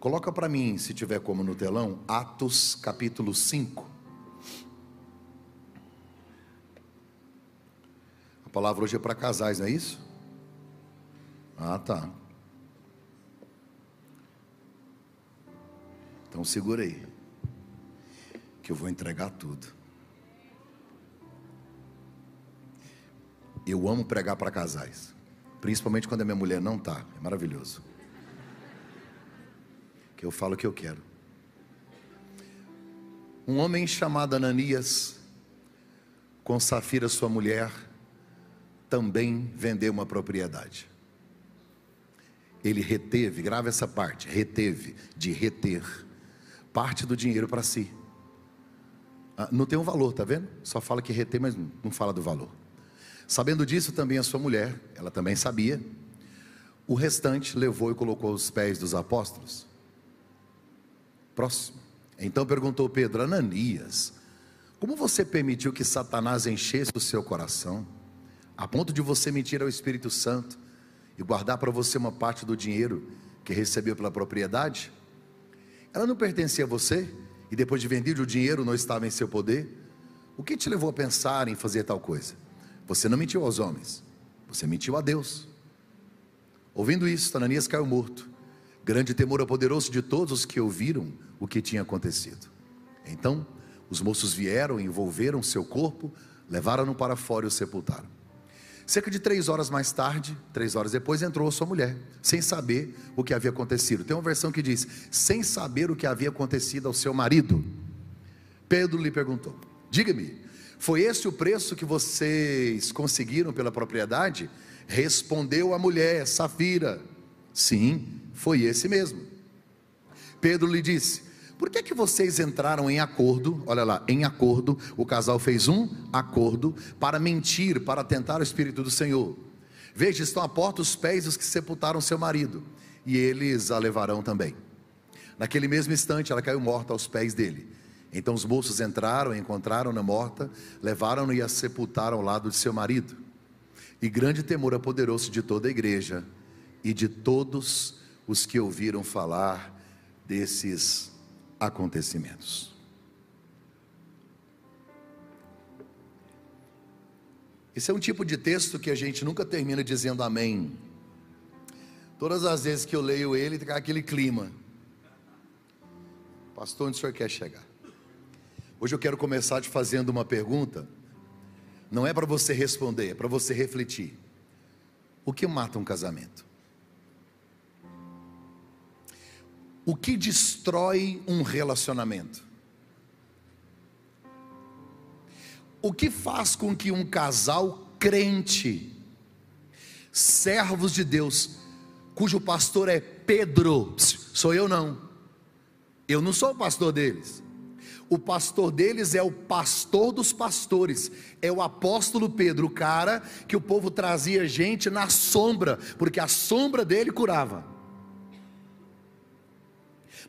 Coloca para mim, se tiver como no telão, Atos capítulo 5. A palavra hoje é para casais, não é isso? Ah, tá. Então segura aí, que eu vou entregar tudo. Eu amo pregar para casais, principalmente quando a minha mulher não está, é maravilhoso. Que eu falo o que eu quero. Um homem chamado Ananias, com Safira, sua mulher, também vendeu uma propriedade. Ele reteve, grava essa parte, reteve, de reter parte do dinheiro para si. Ah, não tem um valor, tá vendo? Só fala que reter, mas não fala do valor. Sabendo disso, também a sua mulher, ela também sabia. O restante levou e colocou aos pés dos apóstolos. Próximo. Então perguntou Pedro: Ananias, como você permitiu que Satanás enchesse o seu coração, a ponto de você mentir ao Espírito Santo e guardar para você uma parte do dinheiro que recebeu pela propriedade? Ela não pertencia a você e depois de vendido o dinheiro não estava em seu poder? O que te levou a pensar em fazer tal coisa? Você não mentiu aos homens, você mentiu a Deus. Ouvindo isso, Ananias caiu morto. Grande temor apoderou-se de todos os que ouviram o que tinha acontecido. Então, os moços vieram, envolveram seu corpo, levaram-no para fora e o sepultaram. Cerca de três horas mais tarde, três horas depois, entrou sua mulher, sem saber o que havia acontecido. Tem uma versão que diz: sem saber o que havia acontecido ao seu marido. Pedro lhe perguntou: Diga-me, foi esse o preço que vocês conseguiram pela propriedade? Respondeu a mulher, Safira: Sim, foi esse mesmo. Pedro lhe disse: por que, que vocês entraram em acordo? Olha lá, em acordo, o casal fez um acordo para mentir, para tentar o Espírito do Senhor. Veja, estão à porta os pés dos que sepultaram seu marido, e eles a levarão também. Naquele mesmo instante, ela caiu morta aos pés dele. Então os moços entraram, encontraram-na morta, levaram-na e a sepultaram ao lado de seu marido. E grande temor apoderou-se de toda a igreja e de todos os que ouviram falar desses acontecimentos. Esse é um tipo de texto que a gente nunca termina dizendo amém. Todas as vezes que eu leio ele, tem aquele clima. Pastor, onde o senhor quer chegar? Hoje eu quero começar te fazendo uma pergunta. Não é para você responder, é para você refletir. O que mata um casamento? O que destrói um relacionamento? O que faz com que um casal crente, servos de Deus, cujo pastor é Pedro, sou eu não, eu não sou o pastor deles, o pastor deles é o pastor dos pastores, é o apóstolo Pedro, o cara que o povo trazia gente na sombra, porque a sombra dele curava.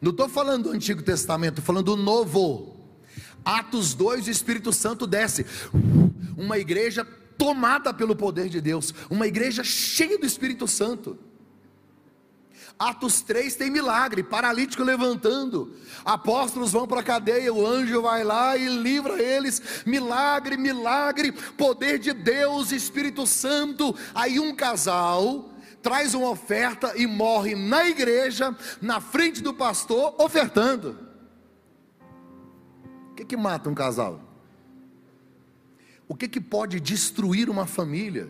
Não estou falando do Antigo Testamento, estou falando do Novo. Atos 2, o Espírito Santo desce. Uma igreja tomada pelo poder de Deus, uma igreja cheia do Espírito Santo. Atos 3 tem milagre, paralítico levantando, apóstolos vão para a cadeia, o anjo vai lá e livra eles, milagre, milagre, poder de Deus, Espírito Santo. Aí um casal traz uma oferta e morre na igreja, na frente do pastor, ofertando. O que, que mata um casal? O que, que pode destruir uma família?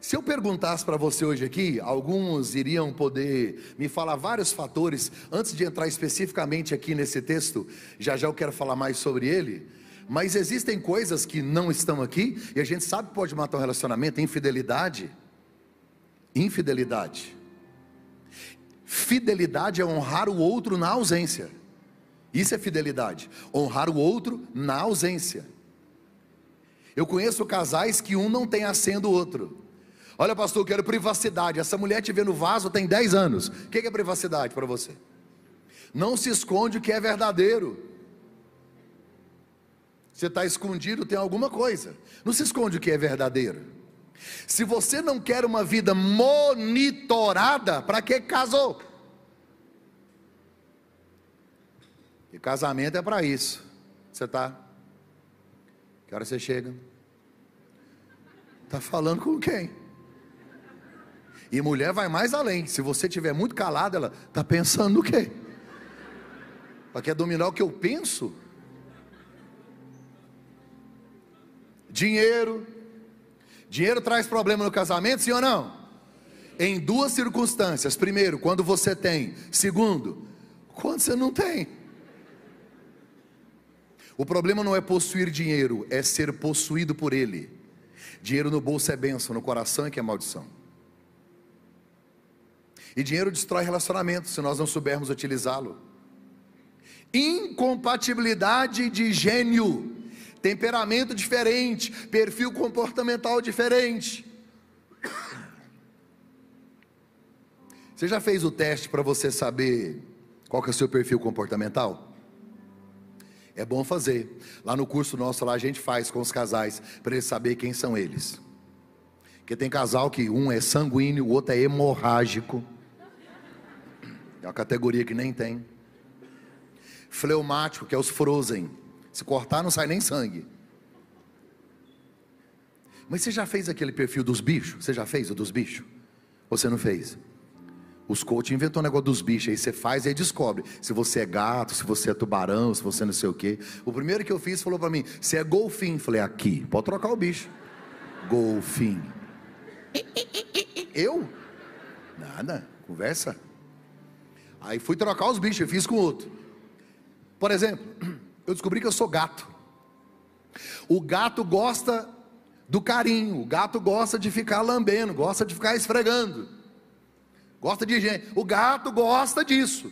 Se eu perguntasse para você hoje aqui, alguns iriam poder me falar vários fatores, antes de entrar especificamente aqui nesse texto, já já eu quero falar mais sobre ele mas existem coisas que não estão aqui e a gente sabe que pode matar um relacionamento, infidelidade. Infidelidade. Fidelidade é honrar o outro na ausência. Isso é fidelidade. Honrar o outro na ausência. Eu conheço casais que um não tem a senha do outro. Olha, pastor, eu quero privacidade. Essa mulher te vê no vaso tem 10 anos. O que é privacidade para você? Não se esconde o que é verdadeiro. Você está escondido, tem alguma coisa. Não se esconde o que é verdadeiro. Se você não quer uma vida monitorada, para que casou? E casamento é para isso. Você tá? Que hora você chega? Tá falando com quem? E mulher vai mais além. Se você tiver muito calado, ela tá pensando no quê? Ela quer dominar o que eu penso? Dinheiro. Dinheiro traz problema no casamento, sim ou não? Em duas circunstâncias. Primeiro, quando você tem. Segundo, quando você não tem. O problema não é possuir dinheiro, é ser possuído por ele. Dinheiro no bolso é bênção, no coração é que é maldição. E dinheiro destrói relacionamentos se nós não soubermos utilizá-lo. Incompatibilidade de gênio, temperamento diferente, perfil comportamental diferente. Você já fez o teste para você saber qual é o seu perfil comportamental? É bom fazer. Lá no curso nosso, lá a gente faz com os casais, para eles saber quem são eles. Porque tem casal que um é sanguíneo, o outro é hemorrágico. É uma categoria que nem tem. Fleumático, que é os frozen. Se cortar, não sai nem sangue. Mas você já fez aquele perfil dos bichos? Você já fez o dos bichos? Ou você não fez? Os coach inventou um negócio dos bichos, aí você faz e aí descobre se você é gato, se você é tubarão, se você não sei o quê. O primeiro que eu fiz falou para mim: "Você é golfinho". Falei: "Aqui, pode trocar o bicho". Golfinho. Eu? Nada, conversa. Aí fui trocar os bichos, eu fiz com outro. Por exemplo, eu descobri que eu sou gato. O gato gosta do carinho, o gato gosta de ficar lambendo, gosta de ficar esfregando gosta de gente. O gato gosta disso.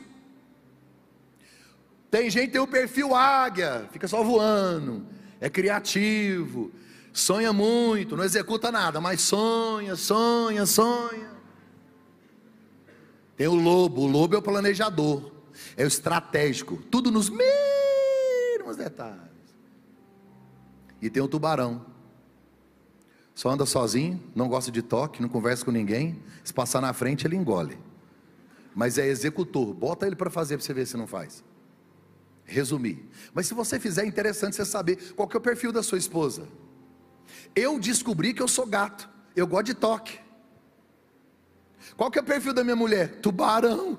Tem gente que tem o perfil águia, fica só voando, é criativo, sonha muito, não executa nada, mas sonha, sonha, sonha. Tem o lobo, o lobo é o planejador, é o estratégico, tudo nos detalhes. E tem o tubarão, só anda sozinho, não gosta de toque, não conversa com ninguém. Se passar na frente, ele engole. Mas é executor. Bota ele para fazer para você ver se não faz. Resumir. Mas se você fizer, é interessante você saber qual que é o perfil da sua esposa. Eu descobri que eu sou gato. Eu gosto de toque. Qual que é o perfil da minha mulher? Tubarão.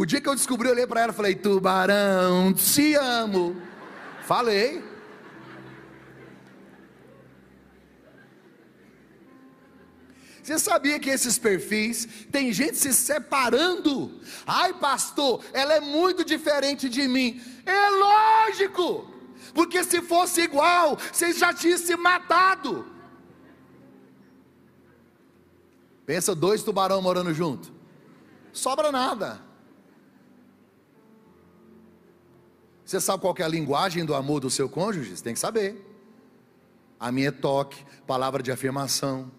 O dia que eu descobri, eu olhei para ela e falei: Tubarão, te amo. Falei. Você sabia que esses perfis, tem gente se separando? Ai, pastor, ela é muito diferente de mim. É lógico, porque se fosse igual, vocês já tinham se matado. Pensa dois tubarão morando junto. Sobra nada. Você sabe qual é a linguagem do amor do seu cônjuge? Você tem que saber. A minha é toque, palavra de afirmação.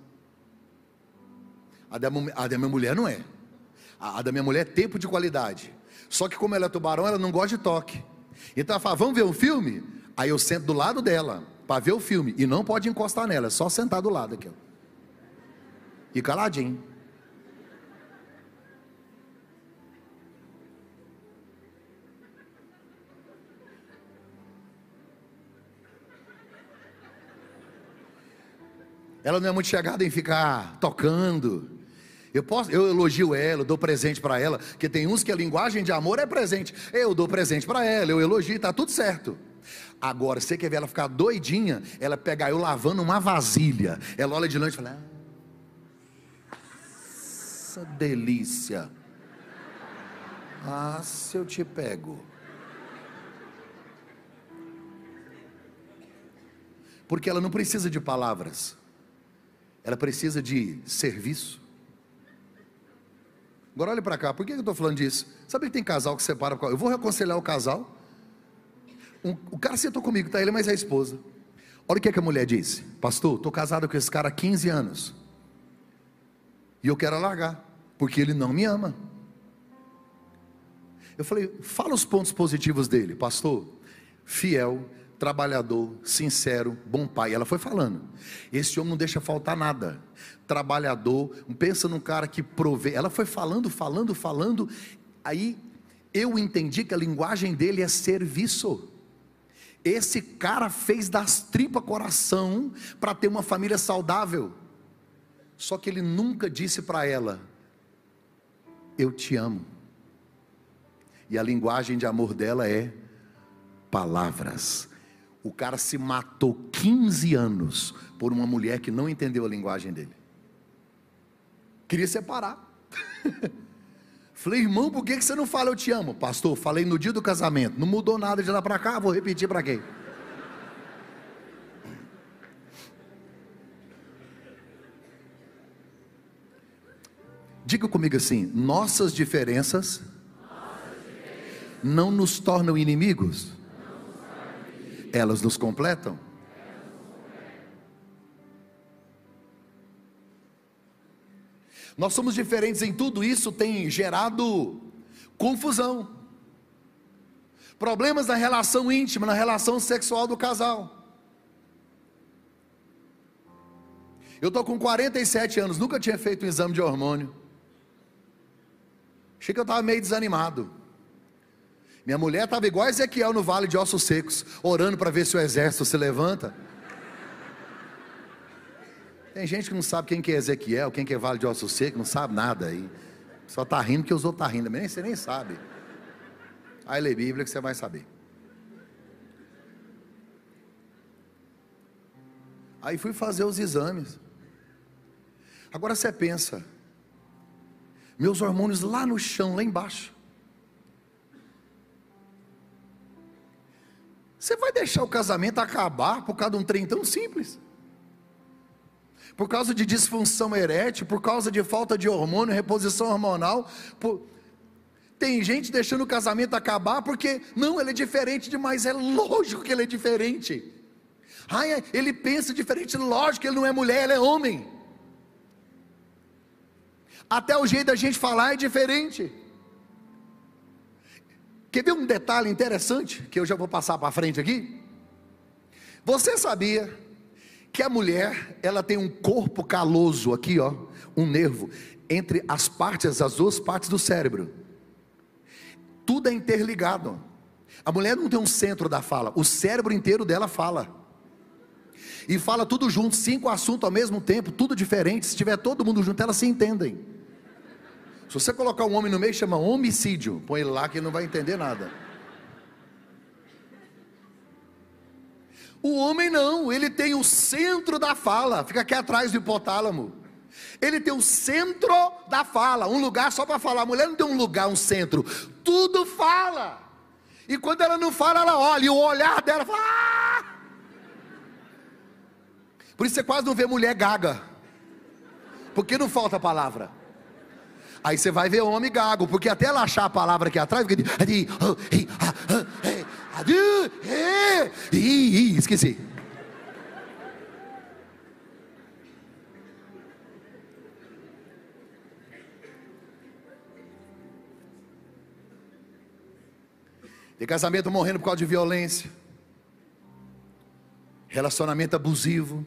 A da, a da minha mulher não é. A, a da minha mulher é tempo de qualidade. Só que como ela é tubarão, ela não gosta de toque. Então ela fala, vamos ver um filme? Aí eu sento do lado dela para ver o filme. E não pode encostar nela, é só sentar do lado aqui. Ó. E caladinho. Ela não é muito chegada em ficar tocando. Eu, posso, eu elogio ela, eu dou presente para ela, porque tem uns que a linguagem de amor é presente. Eu dou presente para ela, eu elogio, está tudo certo. Agora, você quer ver ela ficar doidinha? Ela pegar eu lavando uma vasilha. Ela olha de longe e fala: Essa delícia. Ah, se eu te pego. Porque ela não precisa de palavras, ela precisa de serviço. Agora olhe para cá, por que eu estou falando disso? Sabe que tem casal que separa? Eu vou reconciliar o casal. Um, o cara sentou comigo, tá ele, mas é a esposa. Olha o que, é que a mulher disse: Pastor, estou casado com esse cara há 15 anos. E eu quero largar, porque ele não me ama. Eu falei: Fala os pontos positivos dele, pastor. Fiel, trabalhador, sincero, bom pai. Ela foi falando. Esse homem não deixa faltar nada. Trabalhador, pensa num cara que provê. Ela foi falando, falando, falando. Aí eu entendi que a linguagem dele é serviço. Esse cara fez das tripas coração para ter uma família saudável. Só que ele nunca disse para ela: Eu te amo. E a linguagem de amor dela é palavras. O cara se matou 15 anos por uma mulher que não entendeu a linguagem dele. Queria separar. Falei, irmão, por que você não fala eu te amo? Pastor, falei no dia do casamento. Não mudou nada de lá para cá, vou repetir para quem? Diga comigo assim: nossas diferenças, nossas diferenças não nos tornam inimigos, nos tornam inimigos. Elas nos completam. Nós somos diferentes em tudo isso, tem gerado confusão, problemas na relação íntima, na relação sexual do casal. Eu estou com 47 anos, nunca tinha feito um exame de hormônio. Achei que eu estava meio desanimado. Minha mulher estava igual a Ezequiel no vale de ossos secos, orando para ver se o exército se levanta. Tem gente que não sabe quem que é Ezequiel, quem que é Vale de Ossos Secos, não sabe nada aí. Só está rindo que os outros estão tá rindo, nem você nem sabe. Aí lê Bíblia que você vai saber. Aí fui fazer os exames. Agora você pensa, meus hormônios lá no chão, lá embaixo. Você vai deixar o casamento acabar por causa de um trem tão simples? por causa de disfunção erétil, por causa de falta de hormônio, reposição hormonal. Por... Tem gente deixando o casamento acabar porque, não, ele é diferente demais, é lógico que ele é diferente. Ai, ele pensa diferente, lógico ele não é mulher, ele é homem. Até o jeito da gente falar é diferente. Quer ver um detalhe interessante que eu já vou passar para frente aqui? Você sabia que a mulher, ela tem um corpo caloso aqui, ó, um nervo entre as partes, as duas partes do cérebro. Tudo é interligado. A mulher não tem um centro da fala, o cérebro inteiro dela fala. E fala tudo junto, cinco assuntos ao mesmo tempo, tudo diferente. Se tiver todo mundo junto, elas se entendem. Se você colocar um homem no meio, chama homicídio. Põe ele lá que ele não vai entender nada. O homem não, ele tem o centro da fala, fica aqui atrás do hipotálamo. Ele tem o centro da fala, um lugar só para falar. A mulher não tem um lugar, um centro, tudo fala. E quando ela não fala, ela olha, e o olhar dela fala. Ah! Por isso você quase não vê mulher gaga, porque não falta palavra. Aí você vai ver homem gago, porque até ela achar a palavra aqui atrás, fica esqueci. Tem casamento morrendo por causa de violência, relacionamento abusivo,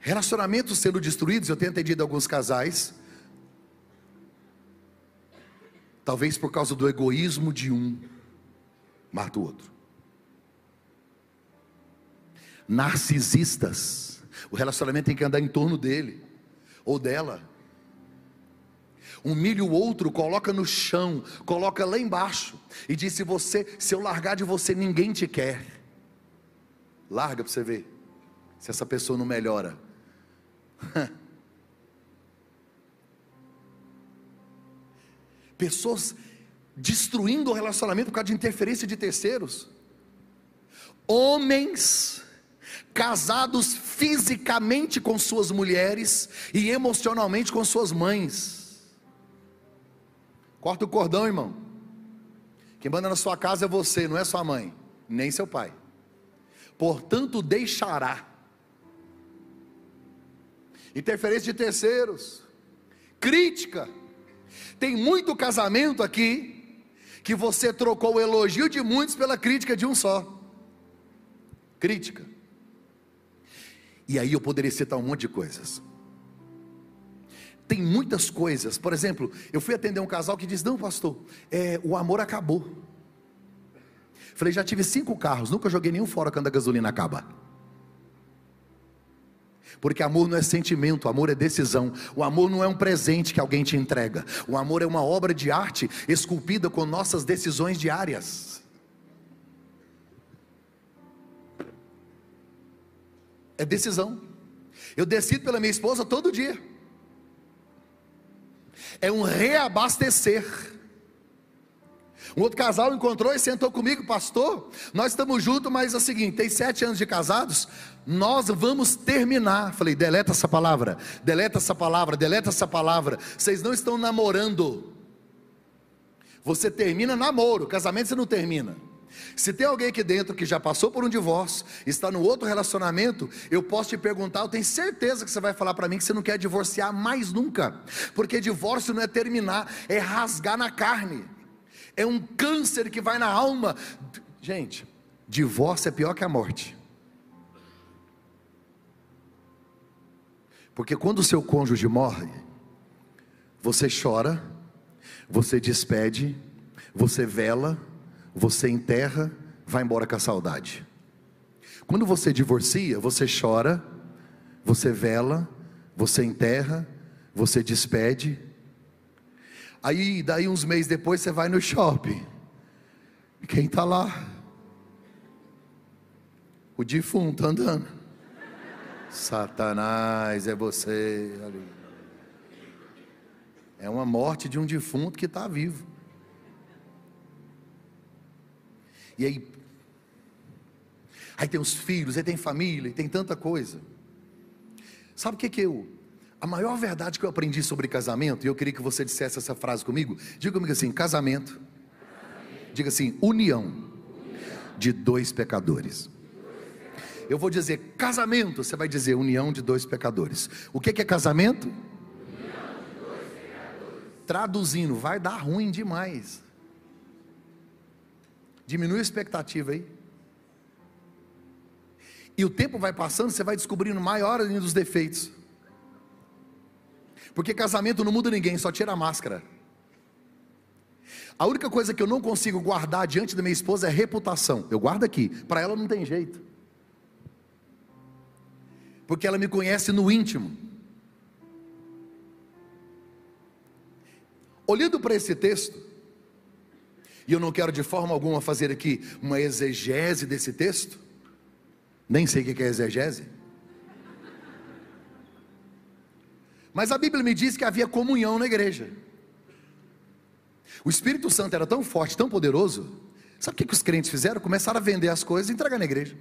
relacionamentos sendo destruídos. Eu tenho entendido alguns casais Talvez por causa do egoísmo de um, mata o outro. Narcisistas, o relacionamento tem que andar em torno dele ou dela. Humilha o outro, coloca no chão, coloca lá embaixo e diz: se você, se eu largar de você, ninguém te quer. Larga para você ver se essa pessoa não melhora. pessoas destruindo o relacionamento por causa de interferência de terceiros, homens casados fisicamente com suas mulheres e emocionalmente com suas mães. Corta o cordão, irmão. Quem manda na sua casa é você, não é sua mãe, nem seu pai. Portanto, deixará interferência de terceiros, crítica, tem muito casamento aqui que você trocou o elogio de muitos pela crítica de um só. Crítica. E aí eu poderia citar um monte de coisas. Tem muitas coisas, por exemplo, eu fui atender um casal que diz: Não, pastor, é, o amor acabou. Falei: Já tive cinco carros, nunca joguei nenhum fora quando a gasolina acaba. Porque amor não é sentimento, amor é decisão. O amor não é um presente que alguém te entrega. O amor é uma obra de arte esculpida com nossas decisões diárias. É decisão. Eu decido pela minha esposa todo dia. É um reabastecer. Um outro casal encontrou e sentou comigo, pastor. Nós estamos juntos, mas é o seguinte: tem sete anos de casados, nós vamos terminar. Falei, deleta essa palavra, deleta essa palavra, deleta essa palavra. Vocês não estão namorando. Você termina namoro, casamento você não termina. Se tem alguém aqui dentro que já passou por um divórcio, está no outro relacionamento, eu posso te perguntar, eu tenho certeza que você vai falar para mim que você não quer divorciar mais nunca, porque divórcio não é terminar, é rasgar na carne é um câncer que vai na alma. Gente, divórcio é pior que a morte. Porque quando o seu cônjuge morre, você chora, você despede, você vela, você enterra, vai embora com a saudade. Quando você divorcia, você chora, você vela, você enterra, você despede, Aí, daí uns meses depois, você vai no shopping. Quem está lá? O defunto andando. Satanás, é você. É uma morte de um defunto que está vivo. E aí, aí tem os filhos, aí tem família, tem tanta coisa. Sabe o que que eu a maior verdade que eu aprendi sobre casamento, e eu queria que você dissesse essa frase comigo, diga comigo assim: casamento, diga assim, união de dois pecadores. Eu vou dizer casamento, você vai dizer união de dois pecadores. O que é casamento? Traduzindo, vai dar ruim demais. Diminui a expectativa aí. E o tempo vai passando, você vai descobrindo maior ainda os defeitos. Porque casamento não muda ninguém, só tira a máscara. A única coisa que eu não consigo guardar diante da minha esposa é reputação. Eu guardo aqui, para ela não tem jeito. Porque ela me conhece no íntimo. Olhando para esse texto, e eu não quero de forma alguma fazer aqui uma exegese desse texto, nem sei o que é exegese. Mas a Bíblia me diz que havia comunhão na igreja. O Espírito Santo era tão forte, tão poderoso. Sabe o que, que os crentes fizeram? Começaram a vender as coisas e entregar na igreja.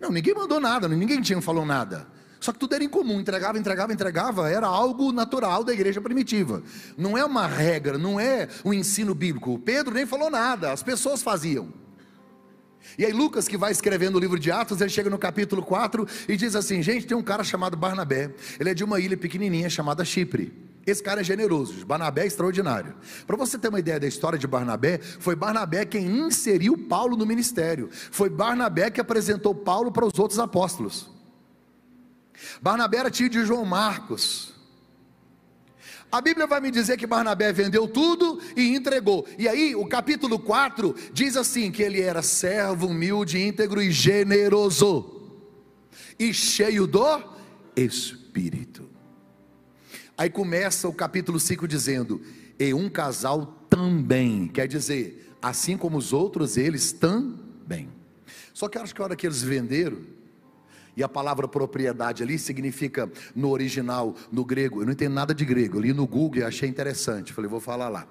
Não, ninguém mandou nada, ninguém tinha falou nada. Só que tudo era incomum, entregava, entregava, entregava, era algo natural da igreja primitiva. Não é uma regra, não é um ensino bíblico. Pedro nem falou nada, as pessoas faziam. E aí, Lucas, que vai escrevendo o livro de Atos, ele chega no capítulo 4 e diz assim: Gente, tem um cara chamado Barnabé, ele é de uma ilha pequenininha chamada Chipre. Esse cara é generoso, Barnabé é extraordinário. Para você ter uma ideia da história de Barnabé, foi Barnabé quem inseriu Paulo no ministério. Foi Barnabé que apresentou Paulo para os outros apóstolos. Barnabé era tio de João Marcos. A Bíblia vai me dizer que Barnabé vendeu tudo e entregou. E aí, o capítulo 4 diz assim: que ele era servo, humilde, íntegro e generoso, e cheio do Espírito. Aí começa o capítulo 5 dizendo: e um casal também, quer dizer, assim como os outros, eles também. Só que acho que a hora que eles venderam, e a palavra propriedade ali significa, no original, no grego, eu não entendo nada de grego, eu li no Google e achei interessante, falei, vou falar lá.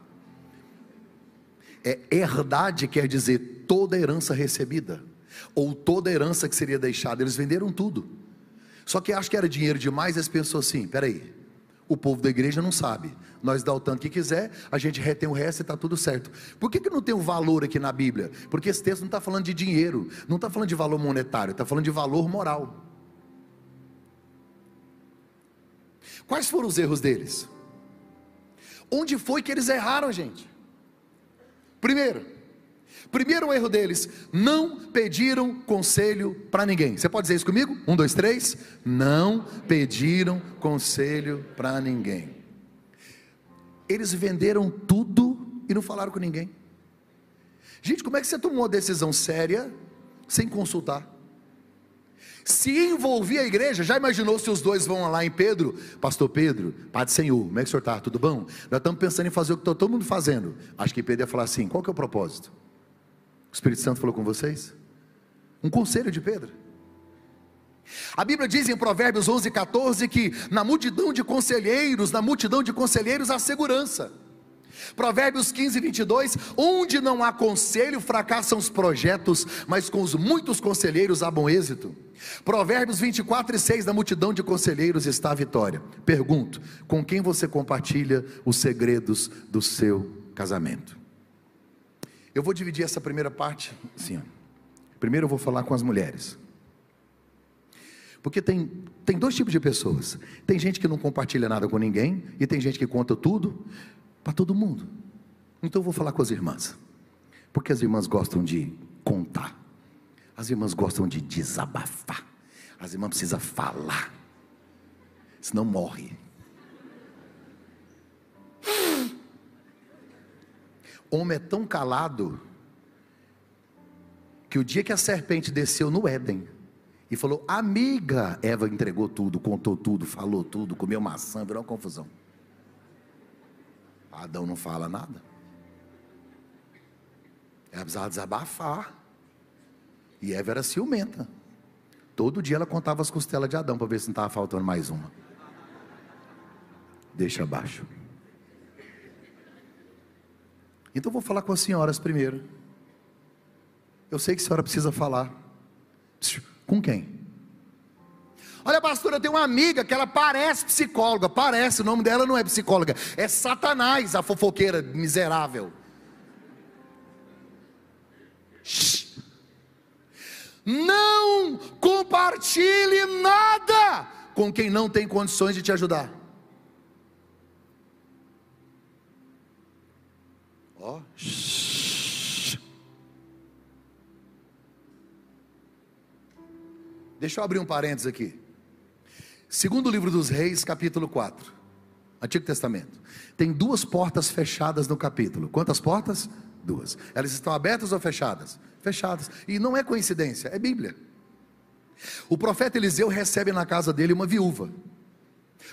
É herdade quer dizer toda herança recebida, ou toda herança que seria deixada, eles venderam tudo. Só que acho que era dinheiro demais, eles pensou assim: peraí, o povo da igreja não sabe. Nós dá o tanto que quiser, a gente retém o resto e está tudo certo. Por que, que não tem o valor aqui na Bíblia? Porque esse texto não está falando de dinheiro, não está falando de valor monetário, está falando de valor moral. Quais foram os erros deles? Onde foi que eles erraram, gente? Primeiro, primeiro erro deles, não pediram conselho para ninguém. Você pode dizer isso comigo? Um, dois, três. Não pediram conselho para ninguém. Eles venderam tudo e não falaram com ninguém. Gente, como é que você tomou uma decisão séria sem consultar? Se envolvia a igreja, já imaginou se os dois vão lá em Pedro, Pastor Pedro, Pai do Senhor, como é que o senhor está? Tudo bom? Nós estamos pensando em fazer o que está todo mundo fazendo. Acho que Pedro ia falar assim: qual que é o propósito? O Espírito Santo falou com vocês? Um conselho de Pedro. A Bíblia diz em Provérbios 11, 14 que na multidão de conselheiros, na multidão de conselheiros há segurança. Provérbios 15, 22: Onde não há conselho, fracassam os projetos, mas com os muitos conselheiros há bom êxito. Provérbios 24 e 6: Na multidão de conselheiros está a vitória. Pergunto: com quem você compartilha os segredos do seu casamento? Eu vou dividir essa primeira parte assim. Primeiro eu vou falar com as mulheres. Porque tem, tem dois tipos de pessoas. Tem gente que não compartilha nada com ninguém, e tem gente que conta tudo para todo mundo. Então eu vou falar com as irmãs. Porque as irmãs gostam de contar. As irmãs gostam de desabafar. As irmãs precisam falar. Senão morre. Homem é tão calado que o dia que a serpente desceu no Éden, e falou: Amiga, Eva entregou tudo, contou tudo, falou tudo, comeu maçã, virou uma confusão. Adão não fala nada. Ela precisava desabafar. E Eva era ciumenta. Todo dia ela contava as costelas de Adão para ver se não estava faltando mais uma. Deixa abaixo. Então vou falar com as senhoras primeiro. Eu sei que a senhora precisa falar. Com quem? Olha, pastor, eu tenho uma amiga que ela parece psicóloga, parece, o nome dela não é psicóloga, é Satanás, a fofoqueira miserável. Shhh. Não compartilhe nada com quem não tem condições de te ajudar. Ó, oh. Deixa eu abrir um parênteses aqui. Segundo livro dos Reis, capítulo 4. Antigo Testamento. Tem duas portas fechadas no capítulo. Quantas portas? Duas. Elas estão abertas ou fechadas? Fechadas. E não é coincidência, é Bíblia. O profeta Eliseu recebe na casa dele uma viúva.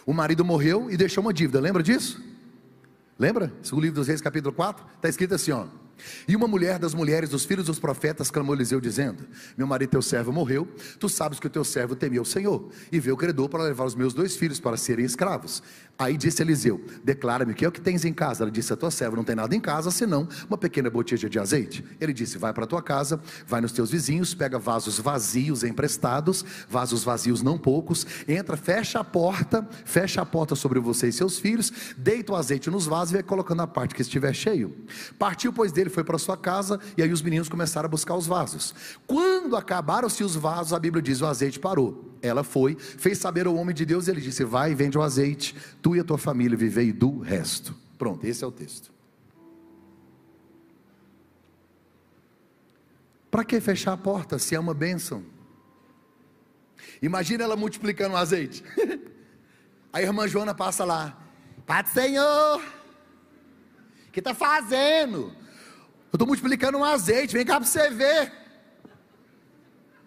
O marido morreu e deixou uma dívida. Lembra disso? Lembra? Segundo livro dos Reis, capítulo 4, está escrito assim: ó. E uma mulher das mulheres dos filhos dos profetas clamou Eliseu, dizendo: Meu marido, teu servo, morreu. Tu sabes que o teu servo temeu o Senhor e veio o credor para levar os meus dois filhos para serem escravos. Aí disse Eliseu: Declara-me o que é o que tens em casa. Ela disse: A tua serva não tem nada em casa senão uma pequena botija de azeite. Ele disse: Vai para a tua casa, vai nos teus vizinhos, pega vasos vazios emprestados, vasos vazios não poucos, entra, fecha a porta, fecha a porta sobre você e seus filhos, deita o azeite nos vasos e vai colocando a parte que estiver cheio. Partiu, pois, dele, foi para sua casa, e aí os meninos começaram a buscar os vasos. Quando acabaram-se os vasos, a Bíblia diz: o azeite parou. Ela foi, fez saber ao homem de Deus, e ele disse: Vai vende o azeite, tu e a tua família vivei do resto. Pronto, esse é o texto. Para que fechar a porta se é uma bênção? Imagina ela multiplicando o azeite. A irmã Joana passa lá. Pai do Senhor, o que está fazendo? Eu estou multiplicando um azeite, vem cá para você ver.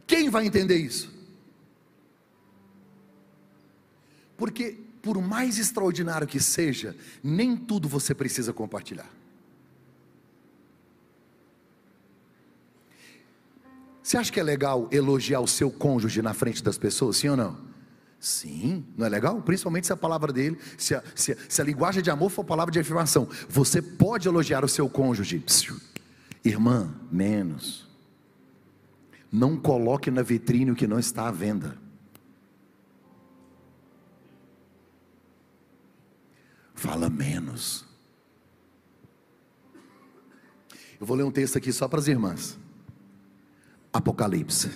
Quem vai entender isso? Porque, por mais extraordinário que seja, nem tudo você precisa compartilhar. Você acha que é legal elogiar o seu cônjuge na frente das pessoas, sim ou não? Sim, não é legal? Principalmente se a palavra dele, se a, se a, se a linguagem de amor for palavra de afirmação. Você pode elogiar o seu cônjuge. Irmã, menos. Não coloque na vitrine o que não está à venda. Fala menos. Eu vou ler um texto aqui só para as irmãs. Apocalipse.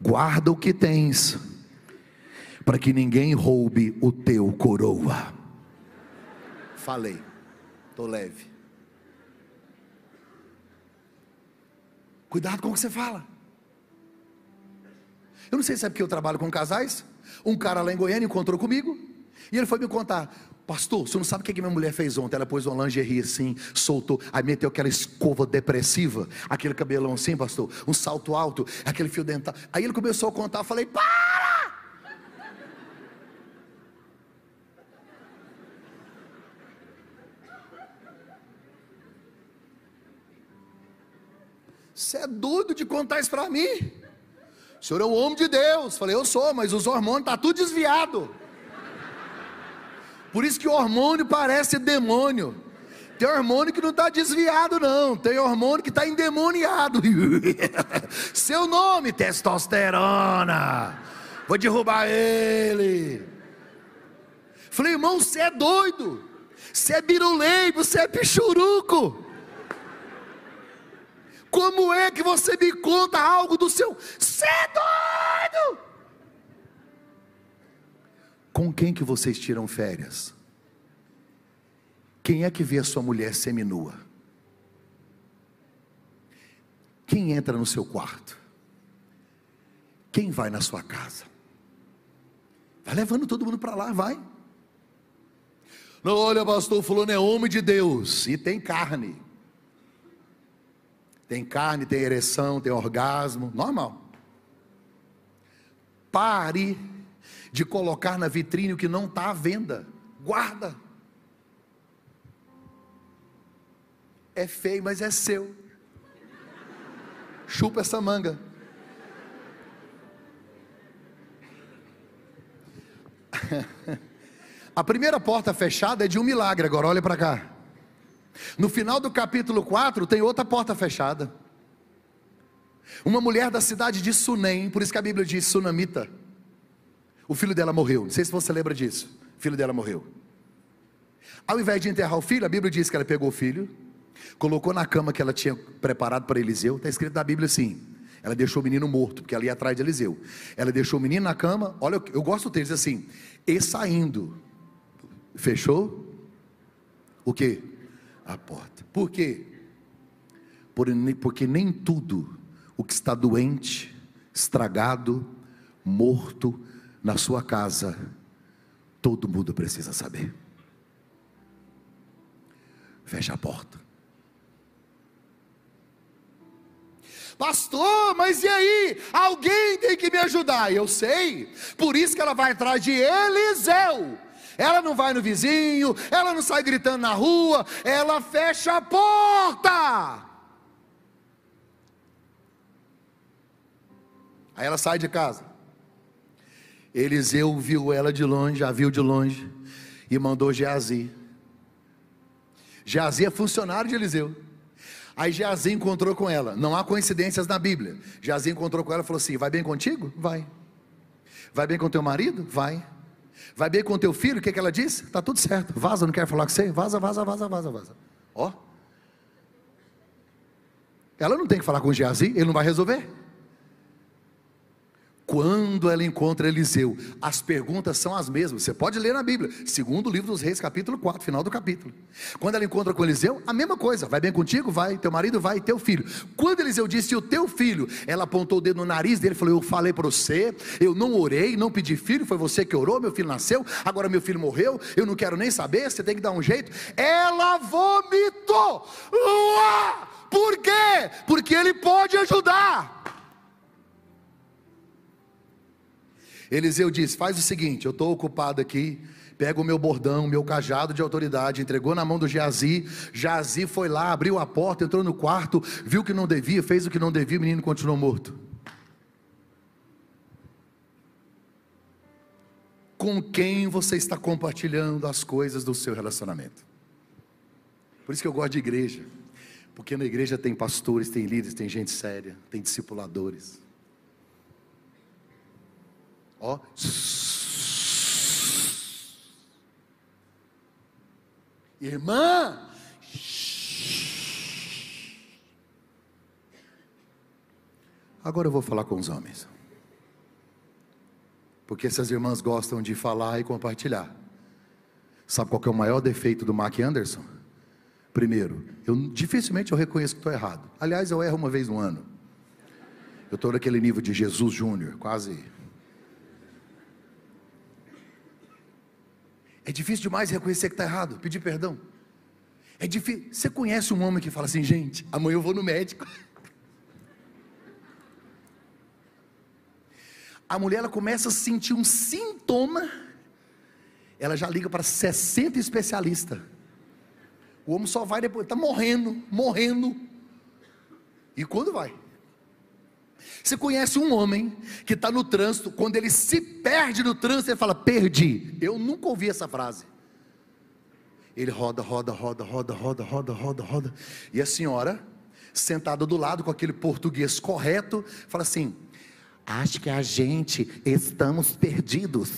Guarda o que tens, para que ninguém roube o teu coroa. Falei. Estou leve. Cuidado com o que você fala. Eu não sei se é porque eu trabalho com casais. Um cara lá em Goiânia encontrou comigo. E ele foi me contar: Pastor, você não sabe o que, que minha mulher fez ontem? Ela pôs uma lingerie assim, soltou, aí meteu aquela escova depressiva, aquele cabelão assim, pastor, um salto alto, aquele fio dental. Aí ele começou a contar, eu falei: Para! Você é doido de contar isso para mim? O senhor é um homem de Deus. Falei, eu sou, mas os hormônios estão tá tudo desviado. Por isso que o hormônio parece demônio. Tem hormônio que não está desviado, não. Tem hormônio que está endemoniado. Seu nome, testosterona. Vou derrubar ele. Falei, irmão, você é doido. Você é biruleibo, você é pichuruco. Como é que você me conta algo do seu? Você é doido! Com quem que vocês tiram férias? Quem é que vê a sua mulher seminua? Quem entra no seu quarto? Quem vai na sua casa? Vai levando todo mundo para lá, vai. Não, olha, pastor, fulano é homem de Deus e tem carne. Tem carne, tem ereção, tem orgasmo, normal. Pare de colocar na vitrine o que não está à venda. Guarda. É feio, mas é seu. Chupa essa manga. A primeira porta fechada é de um milagre, agora olha para cá. No final do capítulo 4 tem outra porta fechada. Uma mulher da cidade de Sunem, por isso que a Bíblia diz sunamita o filho dela morreu. Não sei se você lembra disso. O filho dela morreu. Ao invés de enterrar o filho, a Bíblia diz que ela pegou o filho, colocou na cama que ela tinha preparado para Eliseu. Está escrito na Bíblia assim. Ela deixou o menino morto, porque ela ia atrás de Eliseu. Ela deixou o menino na cama. Olha, eu gosto do texto assim. E saindo, fechou o que? A porta. Por quê? Porque nem tudo o que está doente, estragado, morto, na sua casa, todo mundo precisa saber. Fecha a porta. Pastor, mas e aí? Alguém tem que me ajudar. Eu sei. Por isso que ela vai atrás de Eliseu. Ela não vai no vizinho, ela não sai gritando na rua, ela fecha a porta. Aí ela sai de casa. Eliseu viu ela de longe, já viu de longe, e mandou Geazi. Geazi é funcionário de Eliseu. Aí Geazi encontrou com ela. Não há coincidências na Bíblia. Geazi encontrou com ela e falou assim: Vai bem contigo? Vai. Vai bem com teu marido? Vai. Vai bem com teu filho? O que, que ela disse? Tá tudo certo. Vaza, não quero falar com você? Vaza, vaza, vaza, vaza, vaza. Ó. Ela não tem que falar com Geazi, ele não vai resolver. Quando ela encontra Eliseu, as perguntas são as mesmas. Você pode ler na Bíblia, segundo livro dos Reis, capítulo 4, final do capítulo. Quando ela encontra com Eliseu, a mesma coisa. Vai bem contigo? Vai. Teu marido vai, teu filho. Quando Eliseu disse o teu filho, ela apontou o dedo no nariz dele e falou: Eu falei para você, eu não orei, não pedi filho, foi você que orou, meu filho nasceu, agora meu filho morreu, eu não quero nem saber, você tem que dar um jeito. Ela vomitou. Uá! Por quê? Porque ele pode ajudar. Eliseu disse: Faz o seguinte, eu estou ocupado aqui. Pega o meu bordão, o meu cajado de autoridade, entregou na mão do Geazi. Geazi foi lá, abriu a porta, entrou no quarto, viu que não devia, fez o que não devia, o menino continuou morto. Com quem você está compartilhando as coisas do seu relacionamento? Por isso que eu gosto de igreja, porque na igreja tem pastores, tem líderes, tem gente séria, tem discipuladores. Ó. Irmã. Agora eu vou falar com os homens. Porque essas irmãs gostam de falar e compartilhar. Sabe qual é o maior defeito do Mark Anderson? Primeiro, eu dificilmente eu reconheço que estou errado. Aliás, eu erro uma vez no ano. Eu estou naquele nível de Jesus Júnior, quase. É difícil demais reconhecer que está errado, pedir perdão. É difícil. Você conhece um homem que fala assim, gente, amanhã eu vou no médico. A mulher ela começa a sentir um sintoma, ela já liga para 60 especialistas. O homem só vai depois, está morrendo, morrendo. E quando vai? Você conhece um homem que está no trânsito, quando ele se perde no trânsito, ele fala: Perdi. Eu nunca ouvi essa frase. Ele roda, roda, roda, roda, roda, roda, roda, roda. E a senhora, sentada do lado com aquele português correto, fala assim: Acho que a gente estamos perdidos.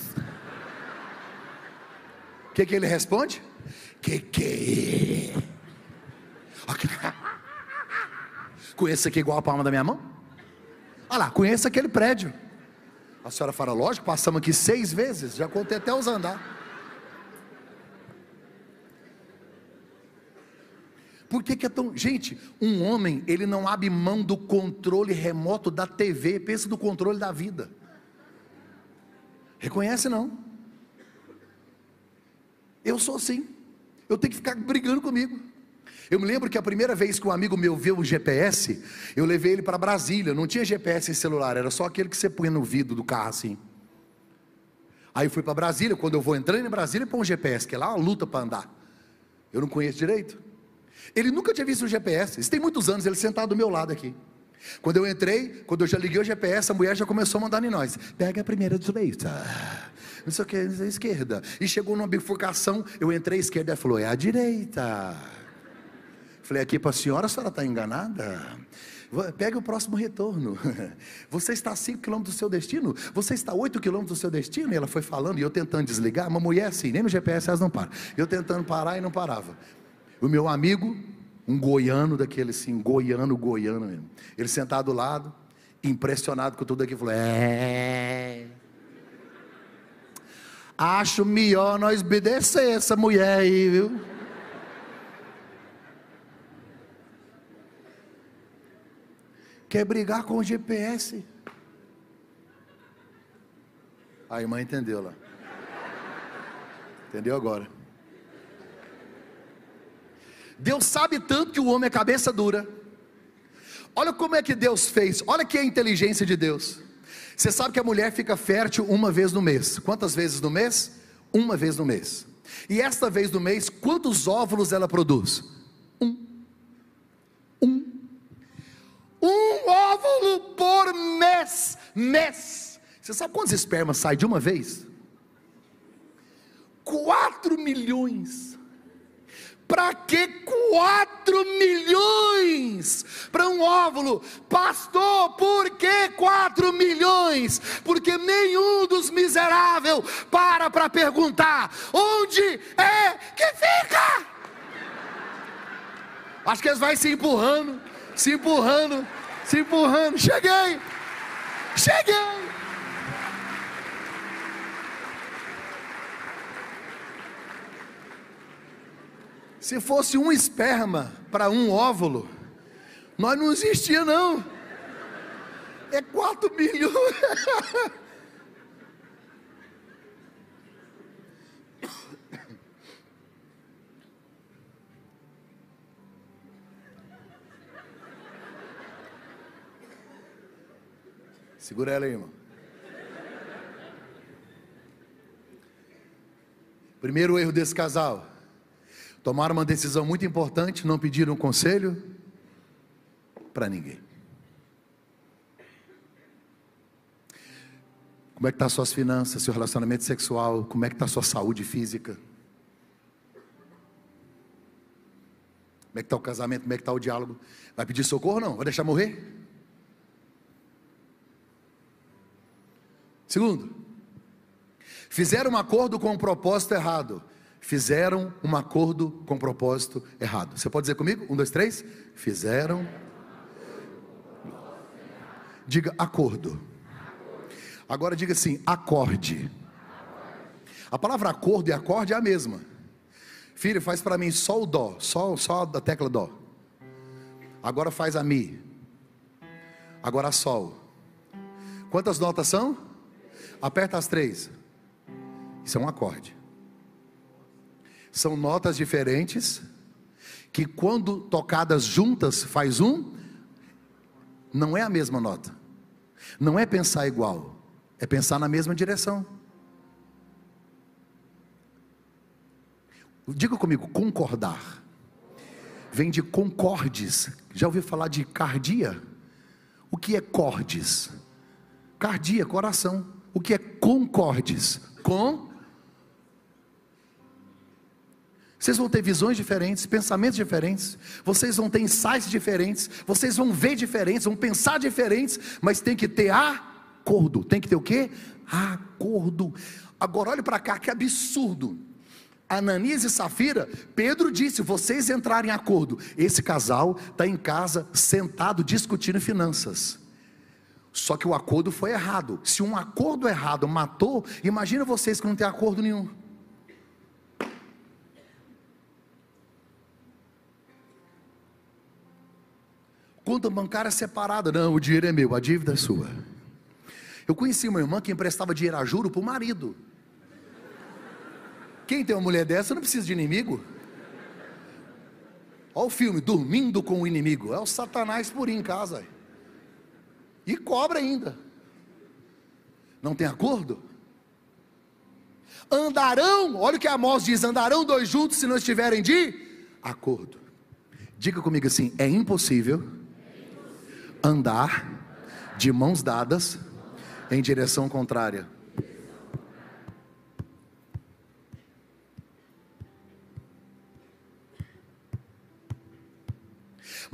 O que, que ele responde? Que que? Conheço aqui igual a palma da minha mão? Lá, conheço aquele prédio. A senhora fala, lógico, passamos aqui seis vezes, já contei até os andar. Por que, que, é tão. Gente, um homem, ele não abre mão do controle remoto da TV, pensa no controle da vida. Reconhece não? Eu sou assim. Eu tenho que ficar brigando comigo. Eu me lembro que a primeira vez que um amigo meu viu o GPS, eu levei ele para Brasília. Não tinha GPS em celular, era só aquele que você punha no vidro do carro assim. Aí eu fui para Brasília. Quando eu vou entrando em Brasília, põe um GPS, que é lá uma luta para andar. Eu não conheço direito. Ele nunca tinha visto o GPS. Isso tem muitos anos, ele sentado do meu lado aqui. Quando eu entrei, quando eu já liguei o GPS, a mulher já começou a mandar em nós. Pega a primeira direita. Não sei o que, a esquerda. E chegou numa bifurcação, eu entrei à esquerda e falou: é a direita. Falei, aqui para a senhora, a senhora está enganada? Pegue o próximo retorno. Você está a 5 quilômetros do seu destino? Você está a 8 quilômetros do seu destino? E ela foi falando, e eu tentando desligar. Uma mulher assim, nem no GPS elas não param. Eu tentando parar e não parava. O meu amigo, um goiano daquele assim, goiano, goiano mesmo. Ele sentado do lado, impressionado com tudo aquilo, falou: É. Acho melhor nós obedecer essa mulher aí, viu? Quer brigar com o GPS? A irmã entendeu lá. Entendeu agora? Deus sabe tanto que o homem é cabeça dura. Olha como é que Deus fez, olha que é a inteligência de Deus. Você sabe que a mulher fica fértil uma vez no mês. Quantas vezes no mês? Uma vez no mês. E esta vez no mês, quantos óvulos ela produz? Um. Um óvulo por mês. Mês. Você sabe quantos espermas saem de uma vez? Quatro milhões. Para que 4 milhões para um óvulo? Pastor, por que 4 milhões? Porque nenhum dos miseráveis para para perguntar: onde é que fica? Acho que eles vão se empurrando, se empurrando, se empurrando. Cheguei, cheguei. Se fosse um esperma para um óvulo, nós não existia não. É 4 milhões. Segura ela aí, irmão. Primeiro erro desse casal tomaram uma decisão muito importante, não pediram conselho para ninguém. Como é que está suas finanças, seu relacionamento sexual, como é que está sua saúde física? Como é que está o casamento, como é que está o diálogo? Vai pedir socorro ou não? Vai deixar morrer? Segundo, fizeram um acordo com um propósito errado fizeram um acordo com propósito errado. Você pode dizer comigo? Um, dois, três. Fizeram. Diga acordo. Agora diga assim: acorde. A palavra acordo e acorde é a mesma. Filho, faz para mim só o dó, só, só a tecla dó. Agora faz a mi. Agora sol. Quantas notas são? Aperta as três. Isso é um acorde. São notas diferentes que quando tocadas juntas faz um, não é a mesma nota. Não é pensar igual, é pensar na mesma direção. Diga comigo, concordar. Vem de concordes. Já ouviu falar de cardia? O que é cordes? Cardia, coração. O que é concordes? Com. Vocês vão ter visões diferentes, pensamentos diferentes, vocês vão ter insights diferentes, vocês vão ver diferentes, vão pensar diferentes, mas tem que ter acordo. Tem que ter o quê? Acordo. Agora olhe para cá, que absurdo. Ananias e Safira, Pedro disse: vocês entrarem em acordo. Esse casal está em casa, sentado, discutindo finanças. Só que o acordo foi errado. Se um acordo errado matou, imagina vocês que não tem acordo nenhum. Conta bancária separada. Não, o dinheiro é meu, a dívida é sua. Eu conheci uma irmã que emprestava dinheiro a juro para o marido. Quem tem uma mulher dessa não precisa de inimigo. Olha o filme, dormindo com o inimigo. É o Satanás por em casa. E cobra ainda. Não tem acordo? Andarão, olha o que Amós diz: andarão dois juntos se não estiverem de acordo. Diga comigo assim: é impossível andar de mãos dadas em direção contrária.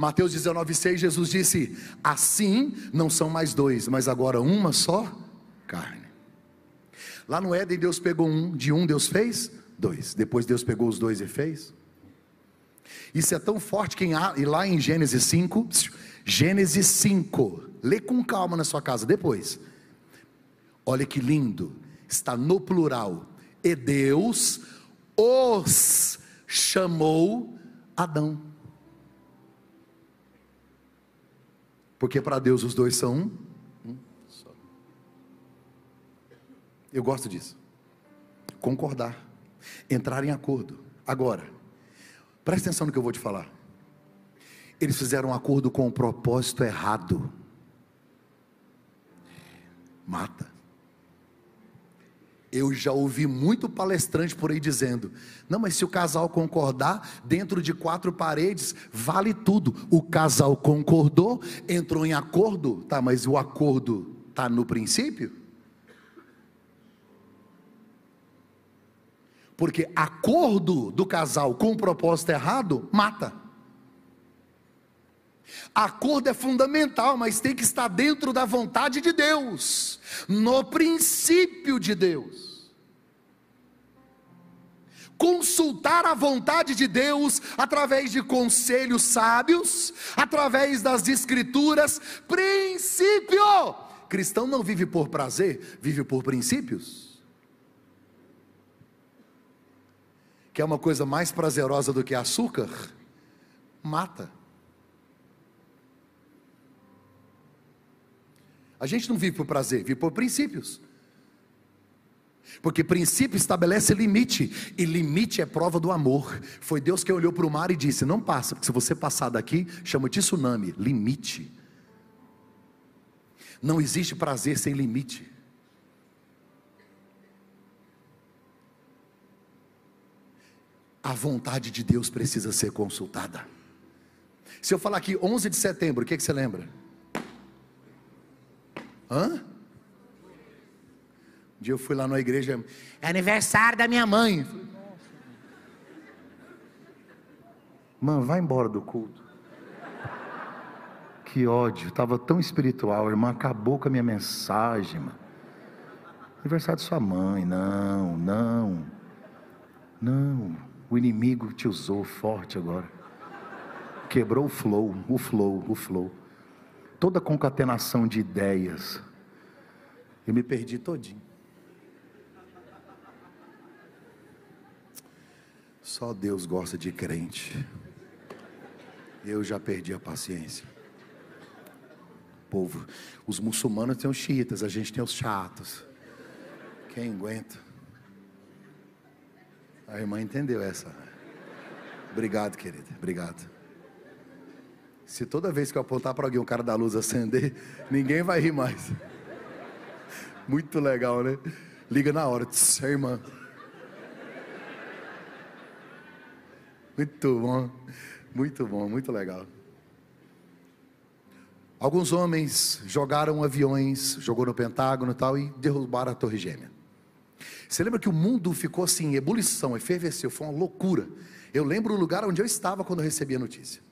Mateus 19,6, Jesus disse: Assim não são mais dois, mas agora uma só carne. Lá no Éden, Deus pegou um, de um Deus fez dois, depois Deus pegou os dois e fez. Isso é tão forte que em, e lá em Gênesis 5, Gênesis 5, lê com calma na sua casa depois. Olha que lindo, está no plural. E Deus os chamou Adão. Porque para Deus os dois são um, um. Eu gosto disso. Concordar. Entrar em acordo. Agora, preste atenção no que eu vou te falar. Eles fizeram um acordo com o propósito errado. Mata. Eu já ouvi muito palestrante por aí dizendo: não, mas se o casal concordar, dentro de quatro paredes, vale tudo. O casal concordou, entrou em acordo, tá, mas o acordo está no princípio? Porque acordo do casal com propósito errado mata. Acordo é fundamental, mas tem que estar dentro da vontade de Deus, no princípio de Deus. Consultar a vontade de Deus através de conselhos sábios, através das Escrituras, princípio. Cristão não vive por prazer, vive por princípios. Que é uma coisa mais prazerosa do que açúcar? Mata. A gente não vive por prazer, vive por princípios. Porque princípio estabelece limite, e limite é prova do amor. Foi Deus que olhou para o mar e disse: Não passa, porque se você passar daqui, chama de tsunami. Limite. Não existe prazer sem limite. A vontade de Deus precisa ser consultada. Se eu falar aqui 11 de setembro, o que, que você lembra? Hã? Um dia eu fui lá na igreja, é aniversário da minha mãe. Mano, vai embora do culto. Que ódio, estava tão espiritual, irmã acabou com a minha mensagem, mano. Aniversário de sua mãe, não, não, não. O inimigo te usou forte agora. Quebrou o flow, o flow, o flow toda concatenação de ideias. Eu me perdi todinho. Só Deus gosta de crente. Eu já perdi a paciência. Povo, os muçulmanos têm os xiitas, a gente tem os chatos. Quem aguenta? A irmã entendeu essa. Obrigado, querida. Obrigado. Se toda vez que eu apontar para alguém o cara da luz acender, ninguém vai rir mais. Muito legal, né? Liga na hora, tss, irmã. Muito bom, muito bom, muito legal. Alguns homens jogaram aviões, jogou no Pentágono e tal, e derrubaram a Torre Gêmea. Você lembra que o mundo ficou assim, ebulição, efervesceu, foi uma loucura. Eu lembro o lugar onde eu estava quando eu recebi a notícia.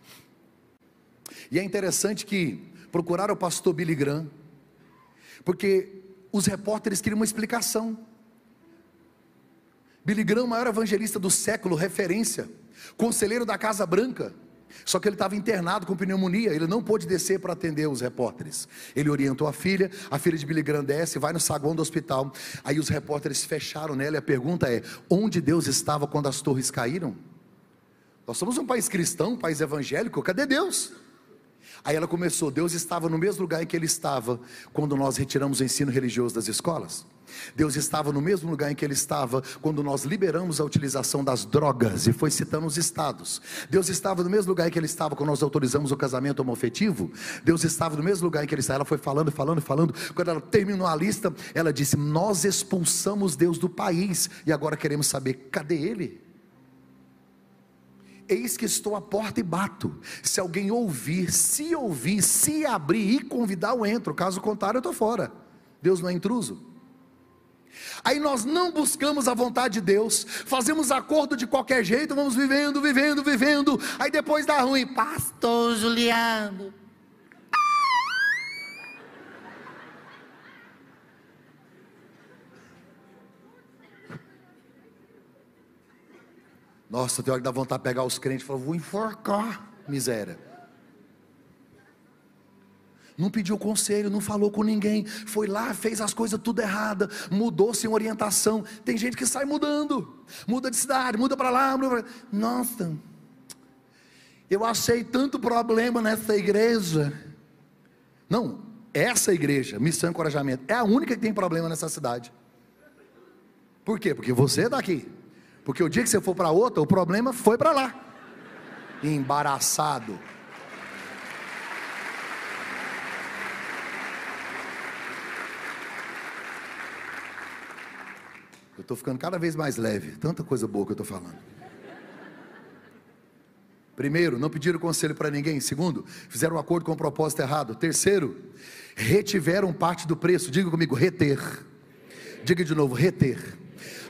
E é interessante que procuraram o pastor Billy Graham, porque os repórteres queriam uma explicação. Billy Graham, maior evangelista do século, referência, conselheiro da Casa Branca, só que ele estava internado com pneumonia, ele não pôde descer para atender os repórteres. Ele orientou a filha, a filha de Billy Graham desce, vai no saguão do hospital. Aí os repórteres fecharam nela e a pergunta é: onde Deus estava quando as torres caíram? Nós somos um país cristão, um país evangélico, cadê Deus? Aí ela começou: Deus estava no mesmo lugar em que ele estava quando nós retiramos o ensino religioso das escolas. Deus estava no mesmo lugar em que ele estava quando nós liberamos a utilização das drogas, e foi citando os estados. Deus estava no mesmo lugar em que ele estava quando nós autorizamos o casamento homofetivo. Deus estava no mesmo lugar em que ele estava. Ela foi falando, falando, falando. Quando ela terminou a lista, ela disse: Nós expulsamos Deus do país e agora queremos saber cadê ele? Eis que estou à porta e bato. Se alguém ouvir, se ouvir, se abrir e convidar, eu entro. Caso contrário, eu estou fora. Deus não é intruso. Aí nós não buscamos a vontade de Deus, fazemos acordo de qualquer jeito, vamos vivendo, vivendo, vivendo. Aí depois dá ruim, Pastor Juliano. Nossa, tem hora que dá vontade de pegar os crentes e falar, vou enforcar, miséria. Não pediu conselho, não falou com ninguém, foi lá, fez as coisas tudo errada, mudou sem orientação. Tem gente que sai mudando, muda de cidade, muda para lá, muda pra... Nossa, eu achei tanto problema nessa igreja. Não, essa igreja, Missão e Encorajamento, é a única que tem problema nessa cidade. Por quê? Porque você está aqui. Porque o dia que você for para outra, o problema foi para lá. Embaraçado. Eu estou ficando cada vez mais leve. Tanta coisa boa que eu estou falando. Primeiro, não pediram conselho para ninguém. Segundo, fizeram um acordo com o um propósito errado. Terceiro, retiveram parte do preço. Diga comigo, reter. Diga de novo, reter.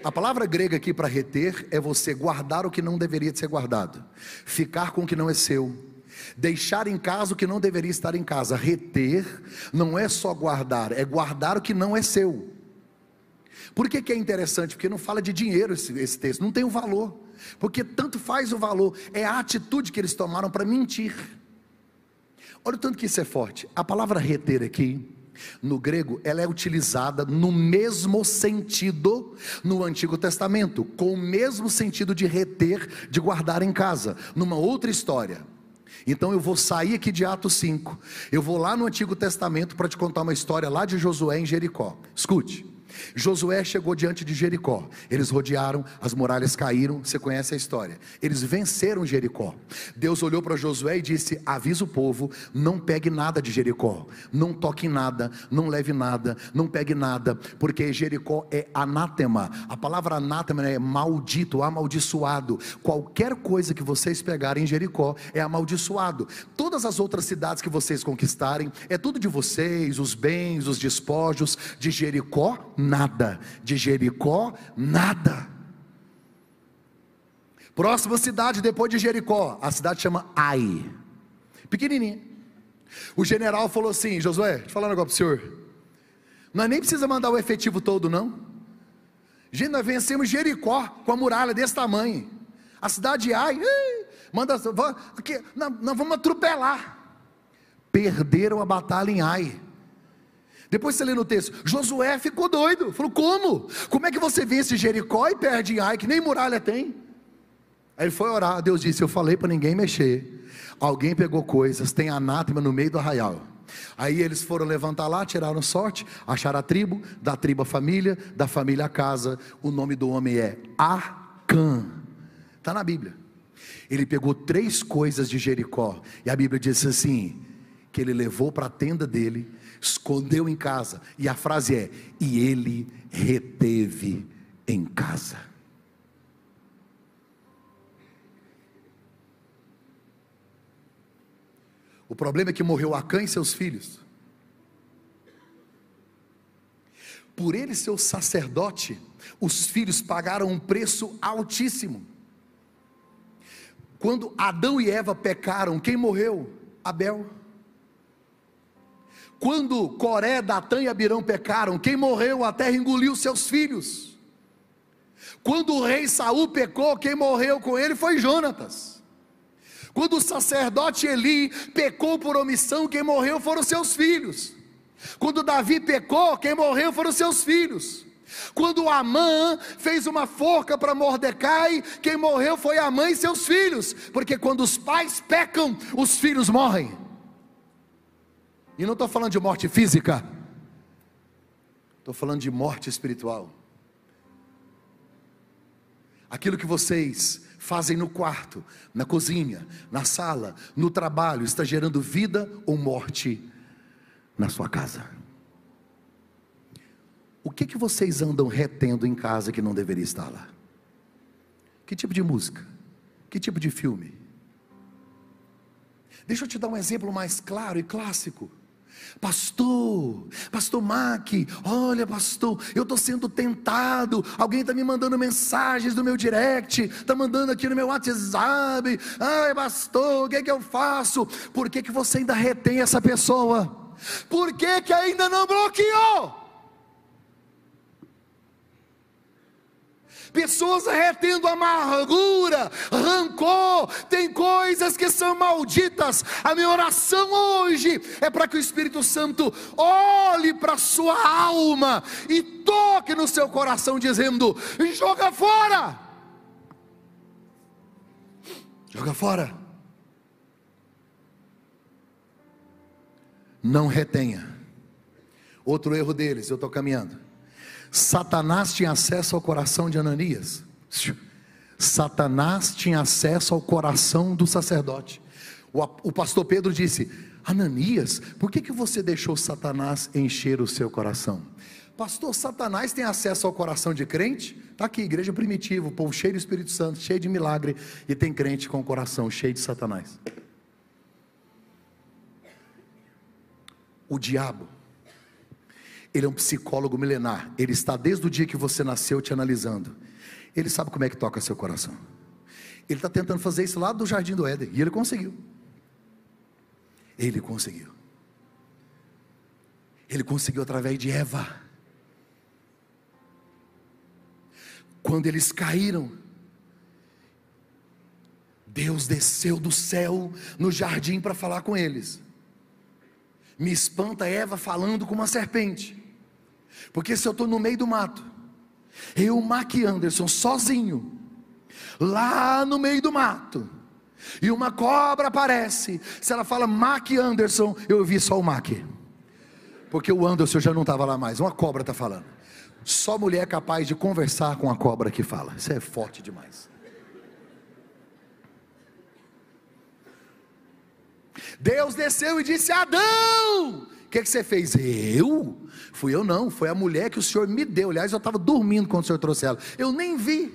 A palavra grega aqui para reter é você guardar o que não deveria ser guardado, ficar com o que não é seu, deixar em casa o que não deveria estar em casa. Reter não é só guardar, é guardar o que não é seu. Por que, que é interessante? Porque não fala de dinheiro esse, esse texto, não tem o um valor. Porque tanto faz o valor, é a atitude que eles tomaram para mentir. Olha o tanto que isso é forte. A palavra reter aqui no grego, ela é utilizada no mesmo sentido no Antigo Testamento, com o mesmo sentido de reter, de guardar em casa, numa outra história. Então eu vou sair aqui de Atos 5, eu vou lá no Antigo Testamento para te contar uma história lá de Josué em Jericó. Escute. Josué chegou diante de Jericó. Eles rodearam, as muralhas caíram. Você conhece a história. Eles venceram Jericó. Deus olhou para Josué e disse: Avisa o povo: não pegue nada de Jericó, não toque nada, não leve nada, não pegue nada, porque Jericó é anátema. A palavra anátema é maldito, amaldiçoado. Qualquer coisa que vocês pegarem em Jericó é amaldiçoado. Todas as outras cidades que vocês conquistarem, é tudo de vocês, os bens, os despojos de Jericó nada. De Jericó, nada. Próxima cidade depois de Jericó, a cidade chama Ai. Pequenininha. O general falou assim: Josué, deixa eu falar um negócio para o senhor. Nós nem precisa mandar o efetivo todo, não. Gente, nós vencemos Jericó com a muralha desse tamanho. A cidade de Ai, manda, nós, nós vamos atropelar. Perderam a batalha em Ai. Depois você lê no texto, Josué ficou doido. Falou: como? Como é que você vence Jericó e perde Ai, que nem muralha tem? Aí ele foi orar, Deus disse: Eu falei para ninguém mexer. Alguém pegou coisas, tem anátema no meio do arraial. Aí eles foram levantar lá, tiraram sorte, acharam a tribo, da tribo a família, da família a casa. O nome do homem é Acã. Está na Bíblia. Ele pegou três coisas de Jericó. E a Bíblia diz assim: que ele levou para a tenda dele, escondeu em casa. E a frase é: e ele reteve em casa. O problema é que morreu Acã e seus filhos. Por ele ser o sacerdote, os filhos pagaram um preço altíssimo. Quando Adão e Eva pecaram, quem morreu? Abel. Quando Coré, Datã e Abirão pecaram, quem morreu? A terra engoliu seus filhos. Quando o rei Saul pecou, quem morreu com ele foi Jonatas. Quando o sacerdote Eli pecou por omissão, quem morreu foram seus filhos. Quando Davi pecou, quem morreu foram seus filhos. Quando Amã fez uma forca para Mordecai, quem morreu foi a mãe e seus filhos, porque quando os pais pecam, os filhos morrem. E não estou falando de morte física, estou falando de morte espiritual. Aquilo que vocês fazem no quarto, na cozinha, na sala, no trabalho, está gerando vida ou morte na sua casa. O que que vocês andam retendo em casa que não deveria estar lá? Que tipo de música? Que tipo de filme? Deixa eu te dar um exemplo mais claro e clássico. Pastor, Pastor Mac, olha, pastor, eu estou sendo tentado. Alguém está me mandando mensagens no meu direct, está mandando aqui no meu WhatsApp. Ai, pastor, o que, é que eu faço? Por que, que você ainda retém essa pessoa? Por que, que ainda não bloqueou? Pessoas retendo amargura, rancor, tem coisas que são malditas. A minha oração hoje é para que o Espírito Santo olhe para a sua alma e toque no seu coração, dizendo: joga fora, joga fora. Não retenha. Outro erro deles, eu estou caminhando Satanás tinha acesso ao coração de Ananias. Satanás tinha acesso ao coração do sacerdote. O, o pastor Pedro disse: Ananias, por que, que você deixou Satanás encher o seu coração? Pastor, Satanás tem acesso ao coração de crente? Está aqui, igreja primitiva, povo cheio do Espírito Santo, cheio de milagre, e tem crente com o coração cheio de Satanás. O diabo ele é um psicólogo milenar. Ele está desde o dia que você nasceu te analisando. Ele sabe como é que toca seu coração. Ele está tentando fazer isso lá do jardim do Éden. E ele conseguiu. Ele conseguiu. Ele conseguiu através de Eva. Quando eles caíram, Deus desceu do céu no jardim para falar com eles. Me espanta Eva falando com uma serpente. Porque se eu estou no meio do mato, eu, Mac Anderson, sozinho, lá no meio do mato, e uma cobra aparece, se ela fala Mac Anderson, eu vi só o Mac, porque o Anderson já não estava lá mais, uma cobra está falando. Só mulher é capaz de conversar com a cobra que fala, isso é forte demais. Deus desceu e disse: Adão, o que, que você fez? Eu? Fui eu não, foi a mulher que o Senhor me deu. Aliás, eu estava dormindo quando o Senhor trouxe ela. Eu nem vi.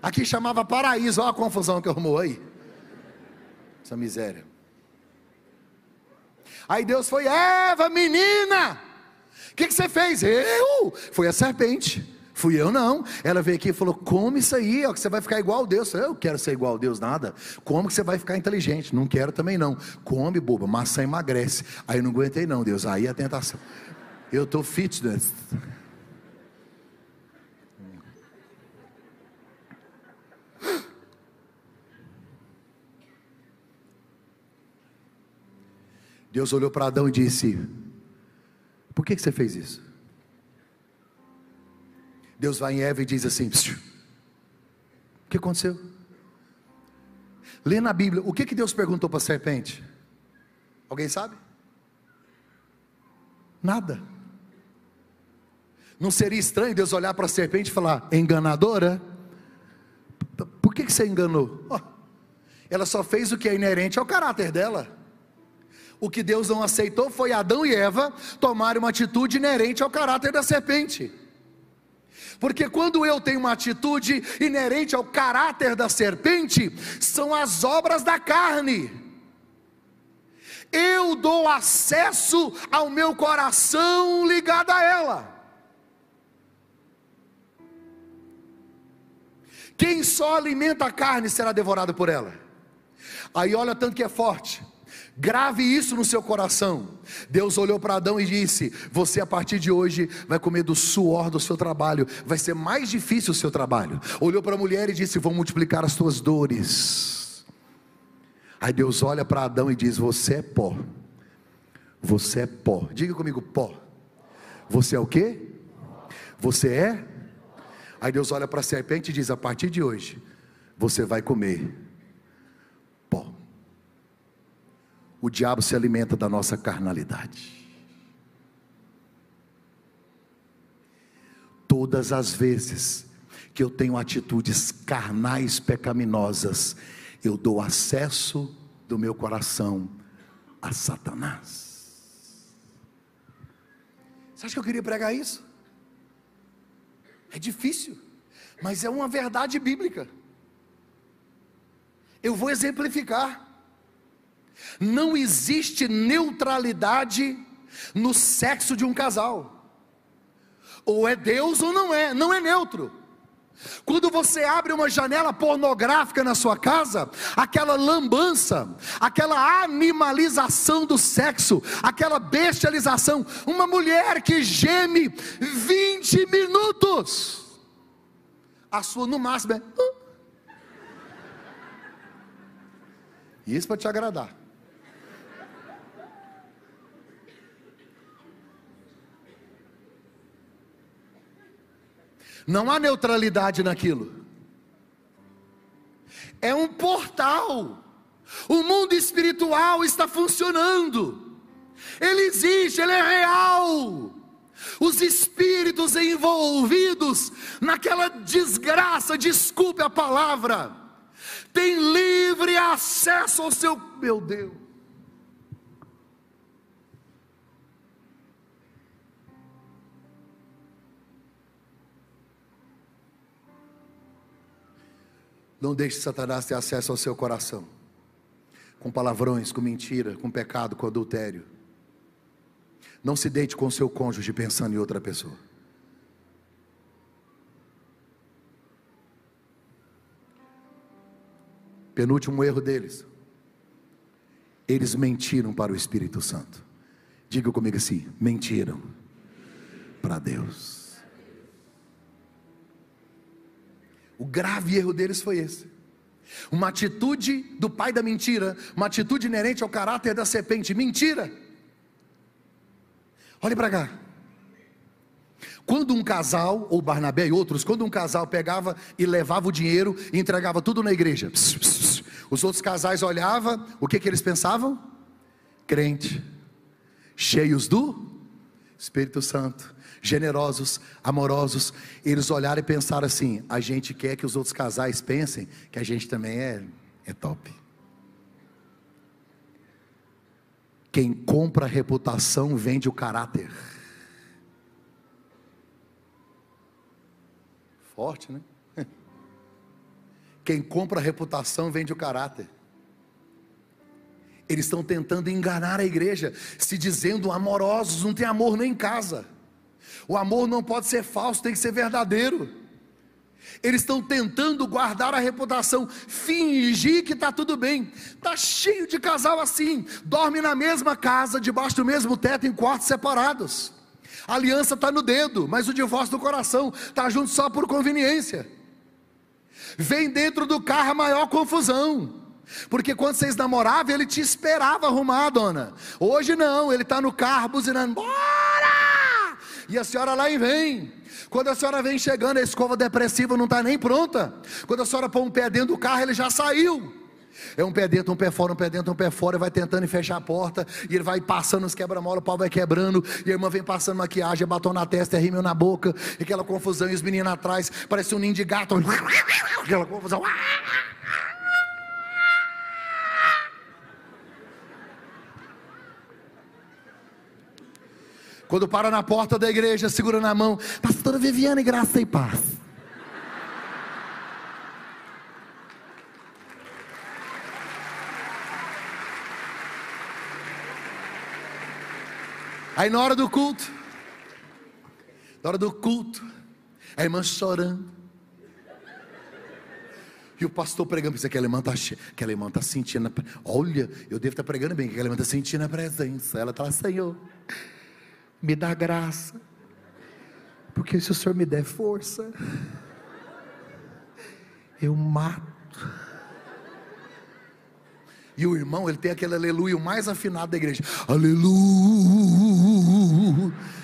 Aqui chamava paraíso, olha a confusão que arrumou aí. Essa miséria. Aí Deus foi, Eva, menina, o que, que você fez? Eu? Foi a serpente. Fui eu não. Ela veio aqui e falou: come isso aí, ó, que você vai ficar igual a Deus. Eu quero ser igual a Deus, nada. Como que você vai ficar inteligente? Não quero também não. Come, boba, maçã emagrece. Aí não aguentei, não, Deus. Aí a tentação. Eu estou fitness. Deus olhou para Adão e disse: Por que, que você fez isso? Deus vai em Eva e diz assim: O que aconteceu? Lê na Bíblia, o que, que Deus perguntou para a serpente? Alguém sabe? Nada. Não seria estranho Deus olhar para a serpente e falar: enganadora? Por que, que você enganou? Oh, ela só fez o que é inerente ao caráter dela. O que Deus não aceitou foi Adão e Eva tomarem uma atitude inerente ao caráter da serpente. Porque quando eu tenho uma atitude inerente ao caráter da serpente, são as obras da carne. Eu dou acesso ao meu coração ligado a ela. Quem só alimenta a carne será devorado por ela. Aí olha tanto que é forte. Grave isso no seu coração. Deus olhou para Adão e disse: Você a partir de hoje vai comer do suor do seu trabalho, vai ser mais difícil o seu trabalho. Olhou para a mulher e disse: Vou multiplicar as tuas dores. Aí Deus olha para Adão e diz: Você é pó. Você é pó. Diga comigo, pó. Você é o que? Você é? Aí Deus olha para a serpente e diz: A partir de hoje, você vai comer o diabo se alimenta da nossa carnalidade. Todas as vezes que eu tenho atitudes carnais pecaminosas, eu dou acesso do meu coração a Satanás. Você acha que eu queria pregar isso? É difícil, mas é uma verdade bíblica. Eu vou exemplificar. Não existe neutralidade no sexo de um casal. Ou é Deus ou não é, não é neutro. Quando você abre uma janela pornográfica na sua casa, aquela lambança, aquela animalização do sexo, aquela bestialização, uma mulher que geme 20 minutos, a sua no máximo é. Isso para te agradar. Não há neutralidade naquilo. É um portal. O mundo espiritual está funcionando. Ele existe, ele é real. Os espíritos envolvidos naquela desgraça, desculpe a palavra, têm livre acesso ao seu. Meu Deus. Não deixe Satanás ter acesso ao seu coração, com palavrões, com mentira, com pecado, com adultério. Não se deite com seu cônjuge pensando em outra pessoa. Penúltimo erro deles. Eles mentiram para o Espírito Santo. Diga comigo assim: mentiram para Deus. O grave erro deles foi esse. Uma atitude do pai da mentira, uma atitude inerente ao caráter da serpente, mentira. Olhe para cá. Quando um casal, ou Barnabé e outros, quando um casal pegava e levava o dinheiro e entregava tudo na igreja, os outros casais olhavam, o que, que eles pensavam? Crente, cheios do Espírito Santo generosos, amorosos, eles olharam e pensaram assim: a gente quer que os outros casais pensem que a gente também é, é top. Quem compra a reputação vende o caráter. Forte, né? Quem compra a reputação vende o caráter. Eles estão tentando enganar a igreja, se dizendo amorosos, não tem amor nem em casa. O amor não pode ser falso, tem que ser verdadeiro. Eles estão tentando guardar a reputação, fingir que está tudo bem. Está cheio de casal assim, dorme na mesma casa, debaixo do mesmo teto, em quartos separados. A aliança está no dedo, mas o divórcio do coração está junto só por conveniência. Vem dentro do carro a maior confusão. Porque quando vocês namoravam, ele te esperava arrumar, dona. Hoje não, ele está no carro buzinando, bora! E a senhora lá e vem. Quando a senhora vem chegando, a escova depressiva não está nem pronta. Quando a senhora põe um pé dentro do carro, ele já saiu. É um pé dentro, um pé fora, um pé dentro, um pé fora, e vai tentando fechar a porta, e ele vai passando os quebra-mola, o pau vai quebrando, e a irmã vem passando maquiagem, batom na testa, é rímel na boca, e aquela confusão, e os meninos atrás, parece um ninho de gato, aquela confusão. Quando para na porta da igreja, segura na mão, pastora Viviane, graça e paz. Aí na hora do culto, na hora do culto, a irmã chorando. E o pastor pregando, pensa que aquela irmã está aquela irmã sentindo, olha, eu devo estar pregando bem, que aquela irmã está sentindo a presença. Ela está, Senhor, me dá graça, porque se o Senhor me der força, eu mato. E o irmão, ele tem aquele aleluia mais afinado da igreja. Aleluia.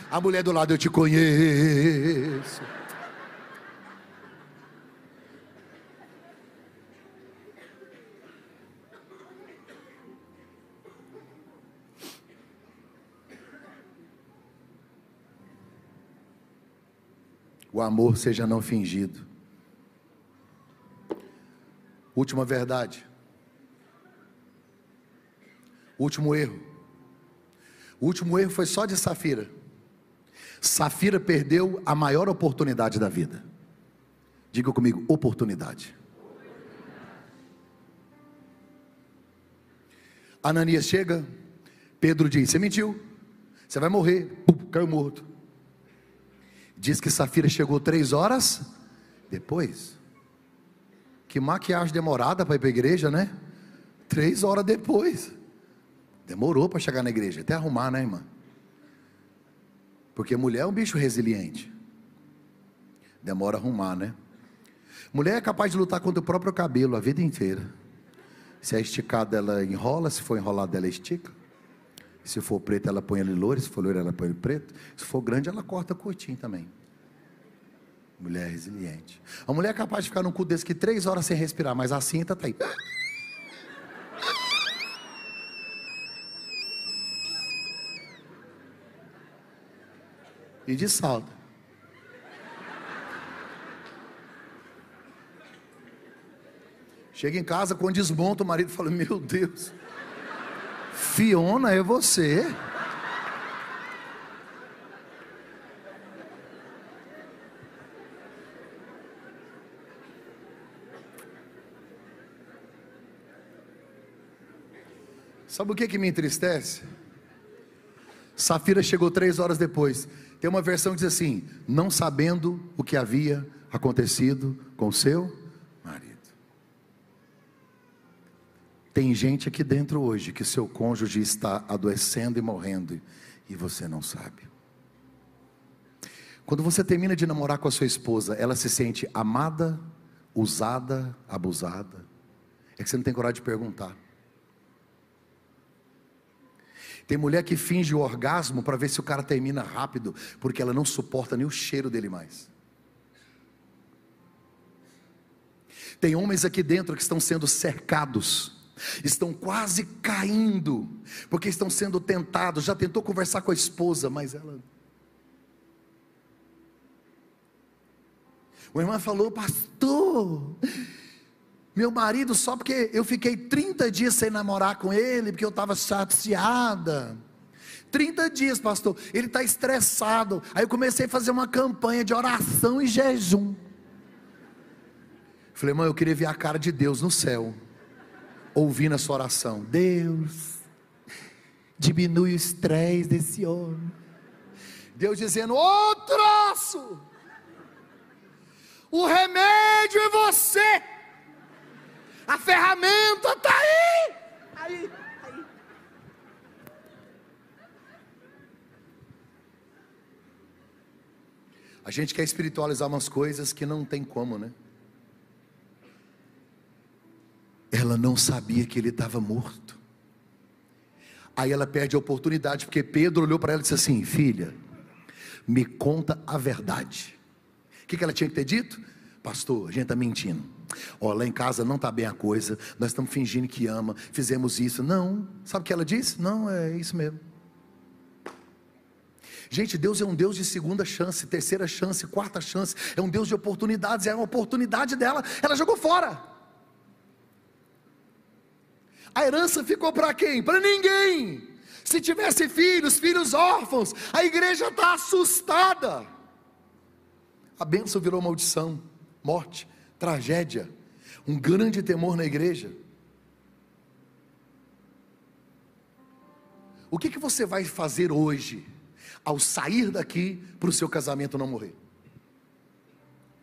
A mulher do lado, eu te conheço. O amor seja não fingido. Última verdade. Último erro. O último erro foi só de Safira. Safira perdeu a maior oportunidade da vida. Diga comigo, oportunidade. Ananias chega, Pedro diz: Você mentiu, você vai morrer. Pum, caiu morto. Diz que Safira chegou três horas depois. Que maquiagem demorada para ir para a igreja, né? Três horas depois. Demorou para chegar na igreja, até arrumar, né, irmã? Porque mulher é um bicho resiliente. Demora arrumar, né? Mulher é capaz de lutar contra o próprio cabelo a vida inteira. Se é esticada, ela enrola, se for enrolada, ela estica. Se for preto, ela põe ele loiro, se for loiro, ela põe ele preto. Se for grande, ela corta curtinho também. Mulher resiliente. A mulher é capaz de ficar num cu desse que três horas sem respirar, mas a cinta tá aí. e de salto. Chega em casa, quando desmonta, o marido fala: Meu Deus, Fiona é você? Sabe o que, que me entristece? Safira chegou três horas depois. Tem uma versão que diz assim: não sabendo o que havia acontecido com seu marido. Tem gente aqui dentro hoje que seu cônjuge está adoecendo e morrendo e você não sabe. Quando você termina de namorar com a sua esposa, ela se sente amada, usada, abusada. É que você não tem coragem de perguntar. Tem mulher que finge o orgasmo para ver se o cara termina rápido, porque ela não suporta nem o cheiro dele mais. Tem homens aqui dentro que estão sendo cercados, estão quase caindo, porque estão sendo tentados. Já tentou conversar com a esposa, mas ela. O irmão falou, pastor, meu marido, só porque eu fiquei 30 dias sem namorar com ele, porque eu estava chateada. 30 dias, pastor. Ele está estressado. Aí eu comecei a fazer uma campanha de oração e jejum. Falei, irmão, eu queria ver a cara de Deus no céu, ouvindo a sua oração. Deus, diminui o estresse desse homem. Deus dizendo: Ô oh, troço, o remédio é você. A ferramenta está aí. Aí, aí. A gente quer espiritualizar umas coisas que não tem como, né? Ela não sabia que ele estava morto. Aí ela perde a oportunidade, porque Pedro olhou para ela e disse assim: Filha, me conta a verdade. O que, que ela tinha que ter dito? Pastor, a gente está mentindo. Ó, lá em casa não está bem a coisa, nós estamos fingindo que ama, fizemos isso. Não, sabe o que ela disse? Não, é isso mesmo. Gente, Deus é um Deus de segunda chance, terceira chance, quarta chance, é um Deus de oportunidades, é uma oportunidade dela, ela jogou fora. A herança ficou para quem? Para ninguém. Se tivesse filhos, filhos órfãos, a igreja está assustada. A bênção virou maldição, morte, tragédia, um grande temor na igreja. O que, que você vai fazer hoje, ao sair daqui, para o seu casamento não morrer?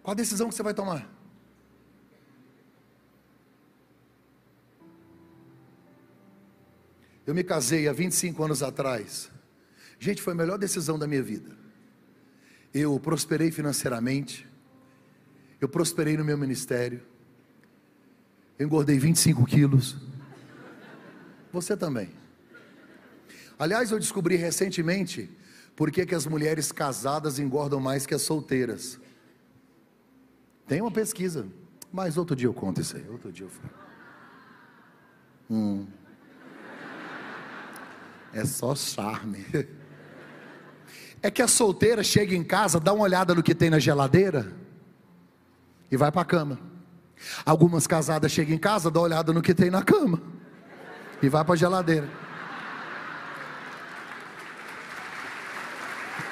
Qual a decisão que você vai tomar? Eu me casei há 25 anos atrás. Gente, foi a melhor decisão da minha vida. Eu prosperei financeiramente, eu prosperei no meu ministério, eu engordei 25 quilos. Você também. Aliás, eu descobri recentemente por que, que as mulheres casadas engordam mais que as solteiras. Tem uma pesquisa, mas outro dia eu conto isso aí. Outro dia eu falo. Hum. É só charme. É que a solteira chega em casa, dá uma olhada no que tem na geladeira e vai para a cama. Algumas casadas chegam em casa, dá uma olhada no que tem na cama e vai para a geladeira.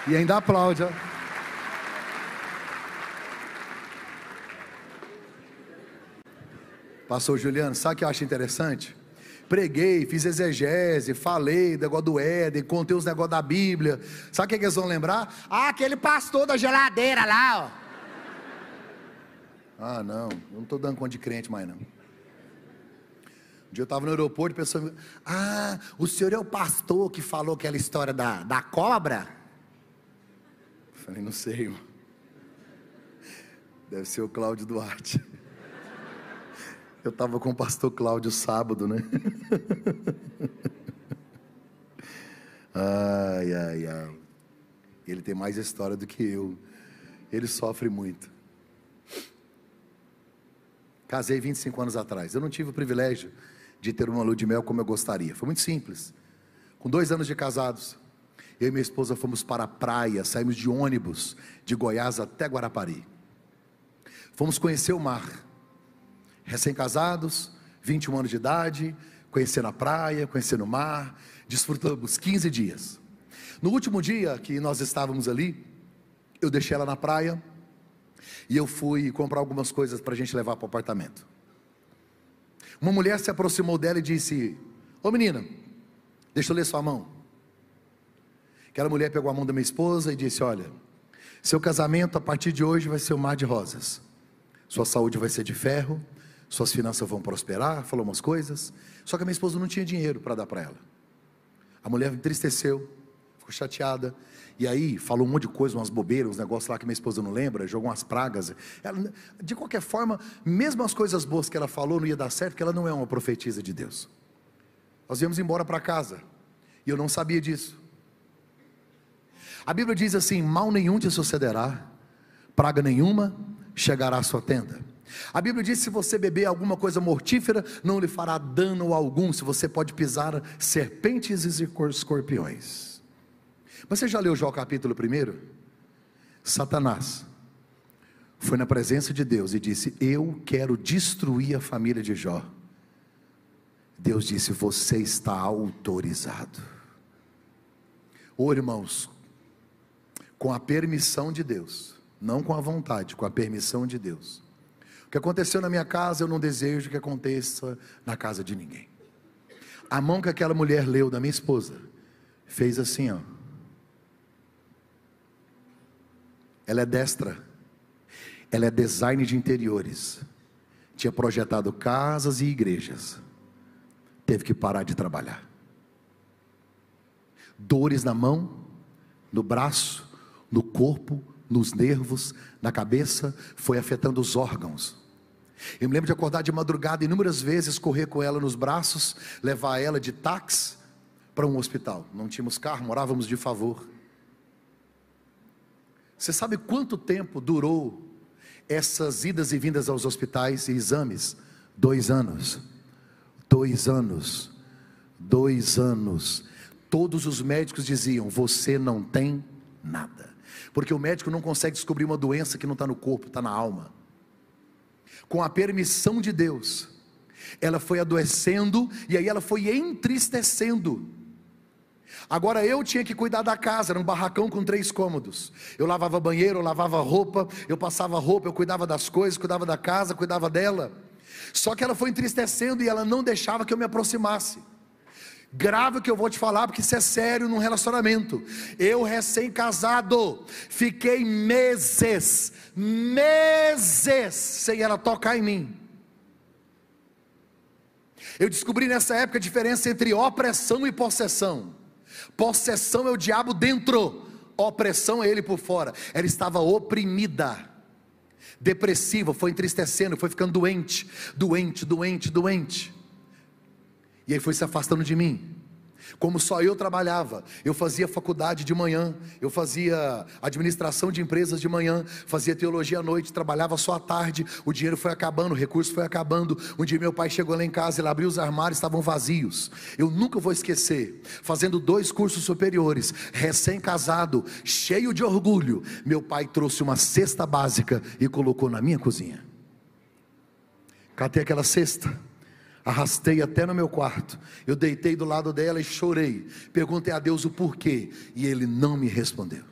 E ainda aplaude. Ó. Pastor Juliano, sabe o que eu acho interessante? Preguei, fiz exegese, falei negócio do Éden, contei os negócios da Bíblia. Sabe o que, é que eles vão lembrar? Ah, aquele pastor da geladeira lá, ó. Ah, não, eu não estou dando conta de crente mais não. Um dia eu estava no aeroporto e pessoa Ah, o senhor é o pastor que falou aquela história da, da cobra? Eu falei, não sei, irmão. Deve ser o Cláudio Duarte. Eu estava com o pastor Cláudio sábado, né? ai, ai, ai. Ele tem mais história do que eu. Ele sofre muito. Casei 25 anos atrás. Eu não tive o privilégio de ter uma lua de mel como eu gostaria. Foi muito simples. Com dois anos de casados, eu e minha esposa fomos para a praia, saímos de ônibus de Goiás até Guarapari. Fomos conhecer o mar recém-casados, 21 anos de idade, conhecendo a praia, conhecendo o mar, desfrutamos 15 dias. No último dia que nós estávamos ali, eu deixei ela na praia e eu fui comprar algumas coisas para a gente levar para o apartamento. Uma mulher se aproximou dela e disse: Ô menina, deixa eu ler sua mão. Aquela mulher pegou a mão da minha esposa e disse: Olha, seu casamento a partir de hoje vai ser um mar de rosas, sua saúde vai ser de ferro, suas finanças vão prosperar, falou umas coisas. Só que a minha esposa não tinha dinheiro para dar para ela. A mulher entristeceu, ficou chateada. E aí falou um monte de coisa, umas bobeiras, uns negócios lá que minha esposa não lembra, jogou umas pragas. Ela, de qualquer forma, mesmo as coisas boas que ela falou não ia dar certo, porque ela não é uma profetisa de Deus. Nós viemos embora para casa. E eu não sabia disso. A Bíblia diz assim: mal nenhum te sucederá, praga nenhuma chegará à sua tenda. A Bíblia diz: se você beber alguma coisa mortífera, não lhe fará dano algum, se você pode pisar serpentes e escorpiões. Você já leu Jó capítulo 1? Satanás foi na presença de Deus e disse: Eu quero destruir a família de Jó. Deus disse: Você está autorizado. Ô irmãos, com a permissão de Deus, não com a vontade, com a permissão de Deus o que aconteceu na minha casa, eu não desejo que aconteça na casa de ninguém. A mão que aquela mulher leu da minha esposa fez assim, ó. Ela é destra. Ela é design de interiores. Tinha projetado casas e igrejas. Teve que parar de trabalhar. Dores na mão, no braço, no corpo, nos nervos, na cabeça, foi afetando os órgãos. Eu me lembro de acordar de madrugada inúmeras vezes, correr com ela nos braços, levar ela de táxi para um hospital. Não tínhamos carro, morávamos de favor. Você sabe quanto tempo durou essas idas e vindas aos hospitais e exames, dois anos, dois anos, dois anos. Todos os médicos diziam: você não tem nada, porque o médico não consegue descobrir uma doença que não está no corpo, está na alma. Com a permissão de Deus, ela foi adoecendo e aí ela foi entristecendo. Agora eu tinha que cuidar da casa, era um barracão com três cômodos. Eu lavava banheiro, eu lavava roupa, eu passava roupa, eu cuidava das coisas, cuidava da casa, cuidava dela. Só que ela foi entristecendo e ela não deixava que eu me aproximasse. Grave o que eu vou te falar, porque isso é sério num relacionamento. Eu, recém-casado, fiquei meses, meses, sem ela tocar em mim. Eu descobri nessa época a diferença entre opressão e possessão. Possessão é o diabo dentro, opressão é ele por fora. Ela estava oprimida, depressiva, foi entristecendo, foi ficando doente, doente, doente, doente. E aí foi se afastando de mim. Como só eu trabalhava, eu fazia faculdade de manhã, eu fazia administração de empresas de manhã, fazia teologia à noite, trabalhava só à tarde, o dinheiro foi acabando, o recurso foi acabando. Um dia meu pai chegou lá em casa, ele abriu os armários, estavam vazios. Eu nunca vou esquecer, fazendo dois cursos superiores, recém-casado, cheio de orgulho, meu pai trouxe uma cesta básica e colocou na minha cozinha. Catei aquela cesta Arrastei até no meu quarto. Eu deitei do lado dela e chorei. Perguntei a Deus o porquê. E ele não me respondeu.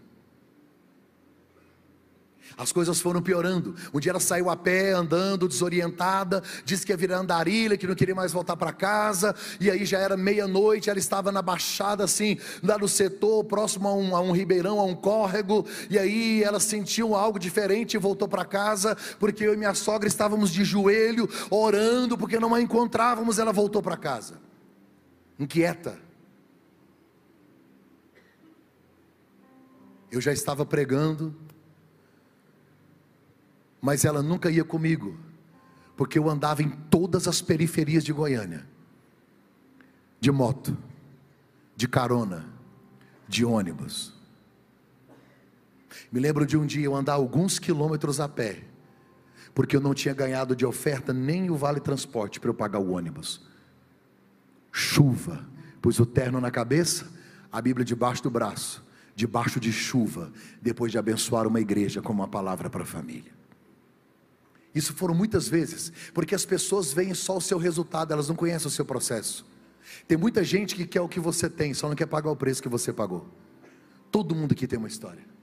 As coisas foram piorando. Um dia ela saiu a pé, andando, desorientada, disse que ia virar andarilha, que não queria mais voltar para casa. E aí já era meia-noite, ela estava na baixada, assim, lá no setor, próximo a um, a um ribeirão, a um córrego. E aí ela sentiu algo diferente e voltou para casa, porque eu e minha sogra estávamos de joelho, orando, porque não a encontrávamos. Ela voltou para casa, inquieta. Eu já estava pregando mas ela nunca ia comigo, porque eu andava em todas as periferias de Goiânia de moto, de carona, de ônibus. Me lembro de um dia eu andar alguns quilômetros a pé, porque eu não tinha ganhado de oferta nem o vale transporte para eu pagar o ônibus. Chuva, pus o terno na cabeça, a Bíblia debaixo do braço, debaixo de chuva, depois de abençoar uma igreja com uma palavra para a família. Isso foram muitas vezes, porque as pessoas veem só o seu resultado, elas não conhecem o seu processo. Tem muita gente que quer o que você tem, só não quer pagar o preço que você pagou. Todo mundo aqui tem uma história.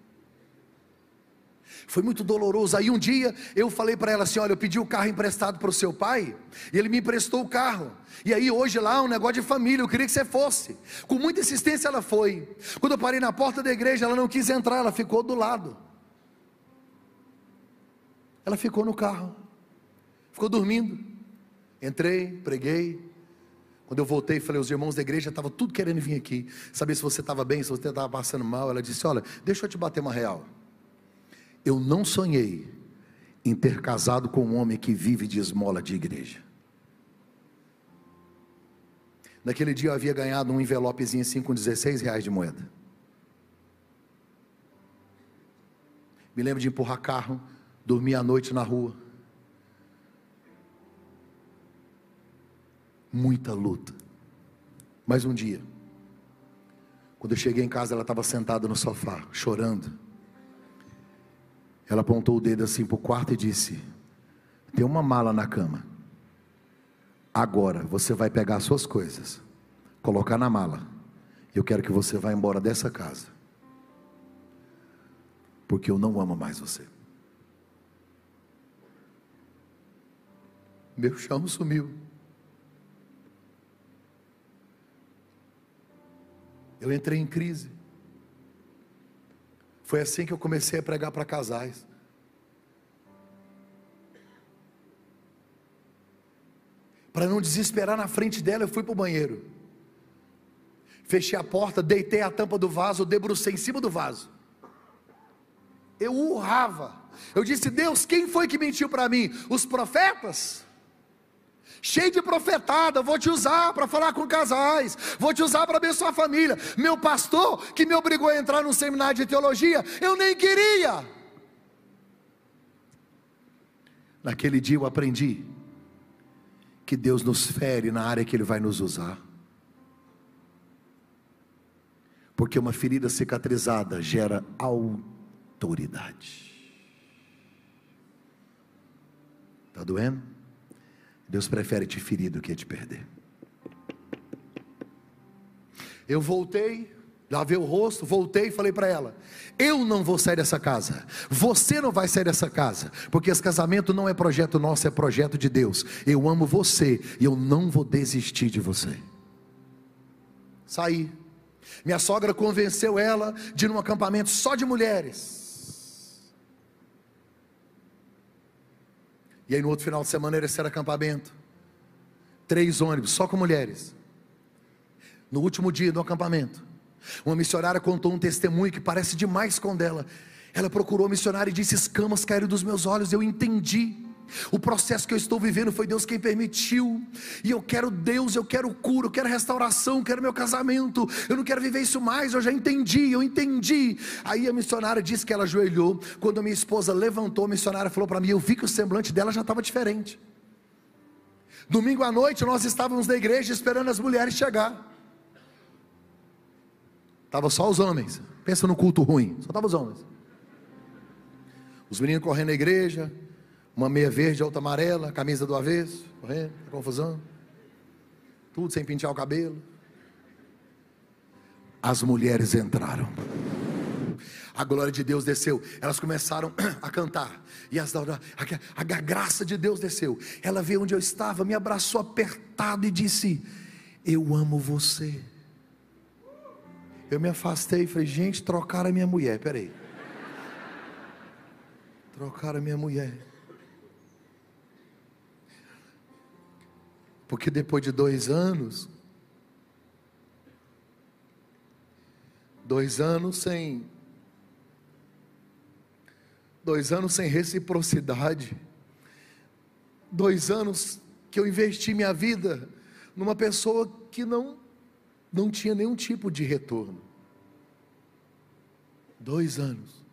Foi muito doloroso. Aí um dia eu falei para ela assim: Olha, eu pedi o carro emprestado para o seu pai, e ele me emprestou o carro. E aí hoje lá um negócio de família, eu queria que você fosse. Com muita insistência ela foi. Quando eu parei na porta da igreja, ela não quis entrar, ela ficou do lado. Ela ficou no carro, ficou dormindo. Entrei, preguei. Quando eu voltei, falei, os irmãos da igreja estavam tudo querendo vir aqui, saber se você estava bem, se você estava passando mal. Ela disse: Olha, deixa eu te bater uma real. Eu não sonhei em ter casado com um homem que vive de esmola de igreja. Naquele dia eu havia ganhado um envelopezinho assim com 16 reais de moeda. Me lembro de empurrar carro, dormia à noite na rua. Muita luta. Mas um dia, quando eu cheguei em casa, ela estava sentada no sofá, chorando. Ela apontou o dedo assim para o quarto e disse: Tem uma mala na cama. Agora você vai pegar as suas coisas, colocar na mala. Eu quero que você vá embora dessa casa. Porque eu não amo mais você. Meu chão sumiu. Eu entrei em crise. Foi assim que eu comecei a pregar para casais. Para não desesperar na frente dela, eu fui para o banheiro. Fechei a porta, deitei a tampa do vaso, debrucei em cima do vaso. Eu urrava. Eu disse: Deus, quem foi que mentiu para mim? Os profetas? Cheio de profetada, vou te usar para falar com casais, vou te usar para abençoar a família. Meu pastor, que me obrigou a entrar num seminário de teologia, eu nem queria. Naquele dia eu aprendi que Deus nos fere na área que Ele vai nos usar. Porque uma ferida cicatrizada gera autoridade. Está doendo? Deus prefere te ferir do que te perder. Eu voltei, lavei o rosto, voltei e falei para ela: Eu não vou sair dessa casa, você não vai sair dessa casa, porque esse casamento não é projeto nosso, é projeto de Deus. Eu amo você e eu não vou desistir de você. Saí. Minha sogra convenceu ela de ir num acampamento só de mulheres. E aí no outro final de semana era esse acampamento. Três ônibus, só com mulheres. No último dia do acampamento, uma missionária contou um testemunho que parece demais com dela. Ela procurou a missionária e disse: Escamas caíram dos meus olhos, eu entendi. O processo que eu estou vivendo foi Deus quem permitiu. E eu quero Deus, eu quero cura, eu quero restauração, eu quero meu casamento. Eu não quero viver isso mais, eu já entendi, eu entendi. Aí a missionária disse que ela ajoelhou. Quando a minha esposa levantou, a missionária falou para mim: Eu vi que o semblante dela já estava diferente. Domingo à noite nós estávamos na igreja esperando as mulheres chegar. Tava só os homens. Pensa no culto ruim, só tava os homens. Os meninos correndo na igreja, uma meia verde, outra amarela, camisa do avesso, correndo, confusão. Tudo sem pentear o cabelo. As mulheres entraram. A glória de Deus desceu. Elas começaram a cantar. E as, a, a, a graça de Deus desceu. Ela veio onde eu estava, me abraçou apertado e disse: Eu amo você. Eu me afastei e falei: Gente, trocaram a minha mulher. Peraí. Trocaram a minha mulher. Porque depois de dois anos, dois anos sem, dois anos sem reciprocidade, dois anos que eu investi minha vida numa pessoa que não, não tinha nenhum tipo de retorno. Dois anos.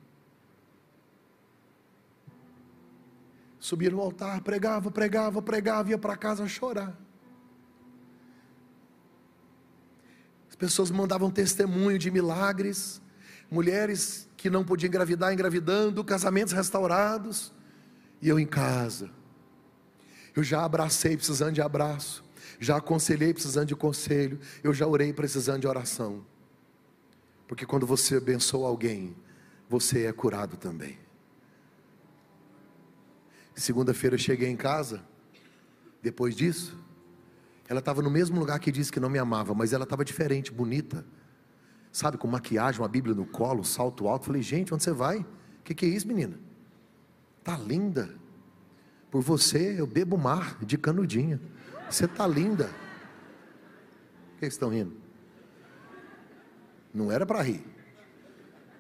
Subia no altar, pregava, pregava, pregava, ia para casa chorar. Pessoas mandavam testemunho de milagres, mulheres que não podiam engravidar, engravidando, casamentos restaurados, e eu em casa. Eu já abracei precisando de abraço, já aconselhei precisando de conselho, eu já orei precisando de oração. Porque quando você abençoa alguém, você é curado também. Segunda-feira eu cheguei em casa, depois disso, ela estava no mesmo lugar que disse que não me amava, mas ela estava diferente, bonita, sabe, com maquiagem, uma Bíblia no colo, salto alto. Falei, gente, onde você vai? O que, que é isso, menina? Tá linda. Por você eu bebo mar de canudinha. Você tá linda. Por que estão rindo? Não era para rir.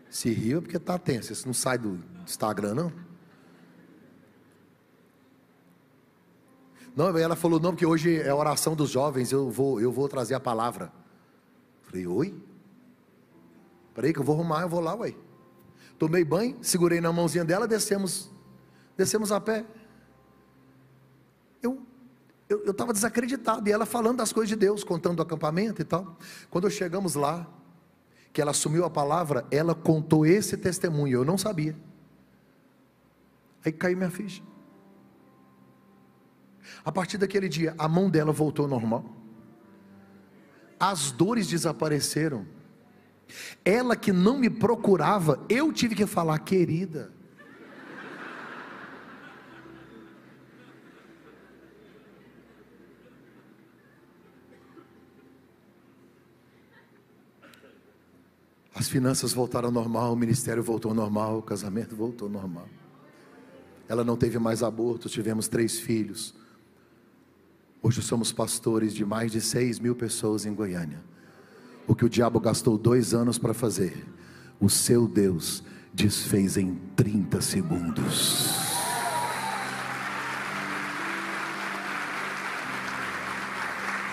Se riu é porque está tenso. Você não sai do Instagram, não? Não, ela falou, não, porque hoje é a oração dos jovens, eu vou, eu vou trazer a palavra. Falei, oi? Peraí que eu vou arrumar, eu vou lá, ué. Tomei banho, segurei na mãozinha dela, descemos, descemos a pé. Eu eu estava desacreditado, e ela falando das coisas de Deus, contando o acampamento e tal. Quando chegamos lá, que ela assumiu a palavra, ela contou esse testemunho, eu não sabia. Aí caiu minha ficha. A partir daquele dia, a mão dela voltou ao normal. As dores desapareceram. Ela que não me procurava, eu tive que falar, querida. As finanças voltaram ao normal, o ministério voltou ao normal, o casamento voltou ao normal. Ela não teve mais aborto, tivemos três filhos. Hoje somos pastores de mais de 6 mil pessoas em Goiânia. O que o diabo gastou dois anos para fazer, o seu Deus desfez em 30 segundos.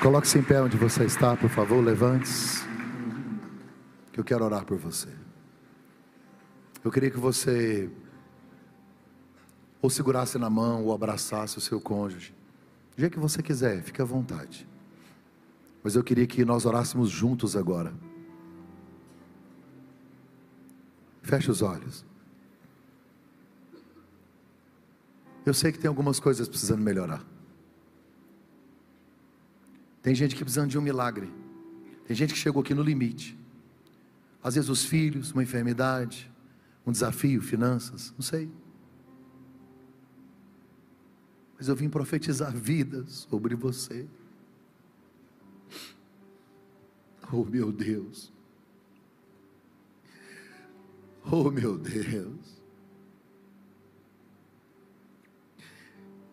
Coloque-se em pé onde você está, por favor, levante-se. Que eu quero orar por você. Eu queria que você ou segurasse na mão, ou abraçasse o seu cônjuge. Do jeito que você quiser, fique à vontade. Mas eu queria que nós orássemos juntos agora. Feche os olhos. Eu sei que tem algumas coisas precisando melhorar. Tem gente que precisando de um milagre. Tem gente que chegou aqui no limite. Às vezes os filhos, uma enfermidade, um desafio, finanças, não sei. Mas eu vim profetizar vidas sobre você. Oh meu Deus. Oh meu Deus.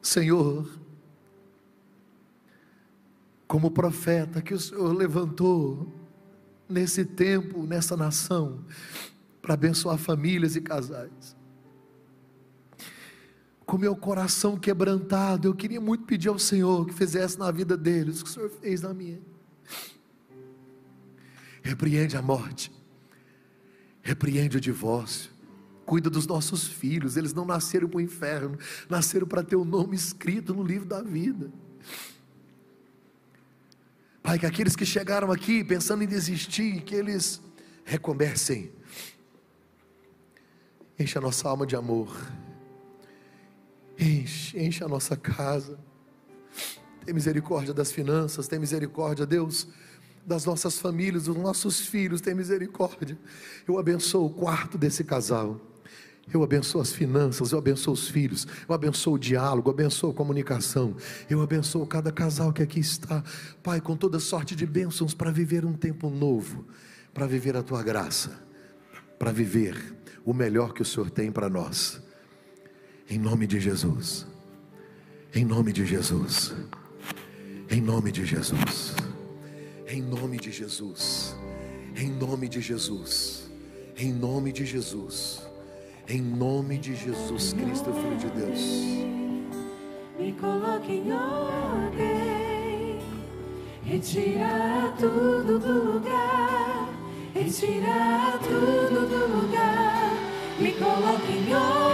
Senhor, como profeta que o Senhor levantou nesse tempo, nessa nação, para abençoar famílias e casais. Com meu coração quebrantado, eu queria muito pedir ao Senhor que fizesse na vida deles o que o Senhor fez na minha. Repreende a morte, repreende o divórcio, cuida dos nossos filhos, eles não nasceram para o inferno, nasceram para ter o nome escrito no livro da vida. Pai, que aqueles que chegaram aqui pensando em desistir, que eles recomecem. Enche a nossa alma de amor. Enche, enche a nossa casa. Tem misericórdia das finanças, tem misericórdia, Deus, das nossas famílias, dos nossos filhos, tem misericórdia. Eu abençoo o quarto desse casal. Eu abençoo as finanças, eu abençoo os filhos, eu abençoo o diálogo, eu abençoo a comunicação, eu abençoo cada casal que aqui está, Pai, com toda sorte de bênçãos para viver um tempo novo, para viver a tua graça, para viver o melhor que o Senhor tem para nós, em nome de Jesus, em nome de Jesus, em nome de Jesus, em nome de Jesus, em nome de Jesus, em nome de Jesus. Em nome de Jesus Cristo, Filho de Deus. Me coloque em ordem. Retira tudo do lugar. Retira tudo do lugar. Me coloque em ordem.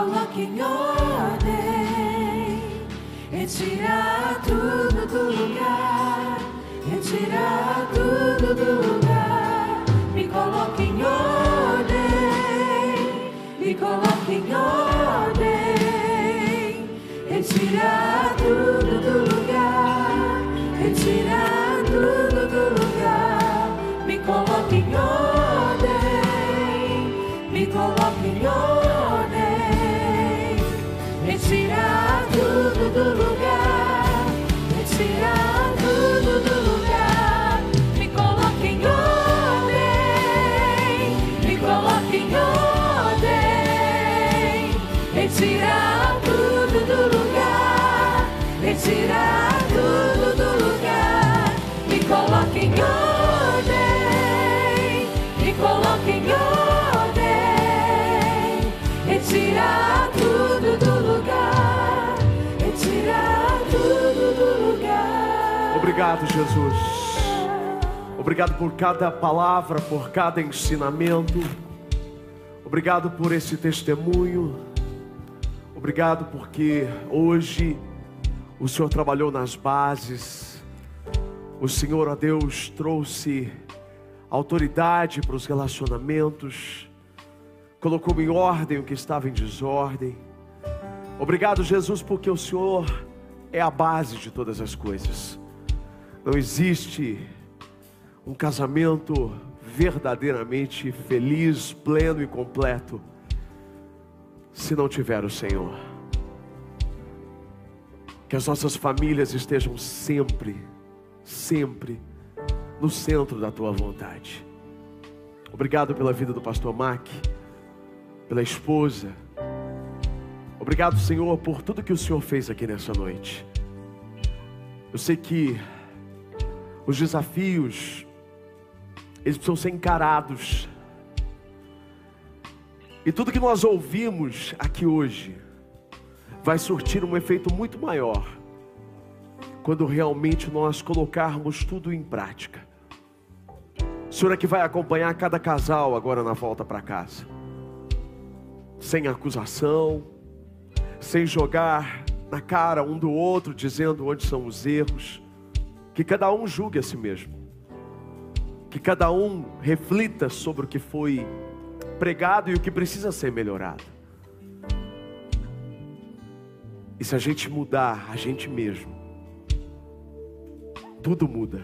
Coloque em ordem. Retira tudo do lugar. Retira tudo do lugar. Me coloque em ordem me coloque em ordem, retira Obrigado, Jesus. Obrigado por cada palavra, por cada ensinamento. Obrigado por esse testemunho. Obrigado porque hoje o Senhor trabalhou nas bases. O Senhor, ó Deus, trouxe autoridade para os relacionamentos. Colocou em ordem o que estava em desordem. Obrigado, Jesus, porque o Senhor é a base de todas as coisas. Não existe um casamento verdadeiramente feliz, pleno e completo se não tiver o Senhor. Que as nossas famílias estejam sempre, sempre no centro da tua vontade. Obrigado pela vida do pastor Mac, pela esposa. Obrigado, Senhor, por tudo que o Senhor fez aqui nessa noite. Eu sei que os desafios eles precisam ser encarados. E tudo que nós ouvimos aqui hoje vai surtir um efeito muito maior quando realmente nós colocarmos tudo em prática. O Senhor é que vai acompanhar cada casal agora na volta para casa. sem acusação, sem jogar na cara um do outro, dizendo onde são os erros. Que cada um julgue a si mesmo. Que cada um reflita sobre o que foi pregado e o que precisa ser melhorado. E se a gente mudar a gente mesmo, tudo muda.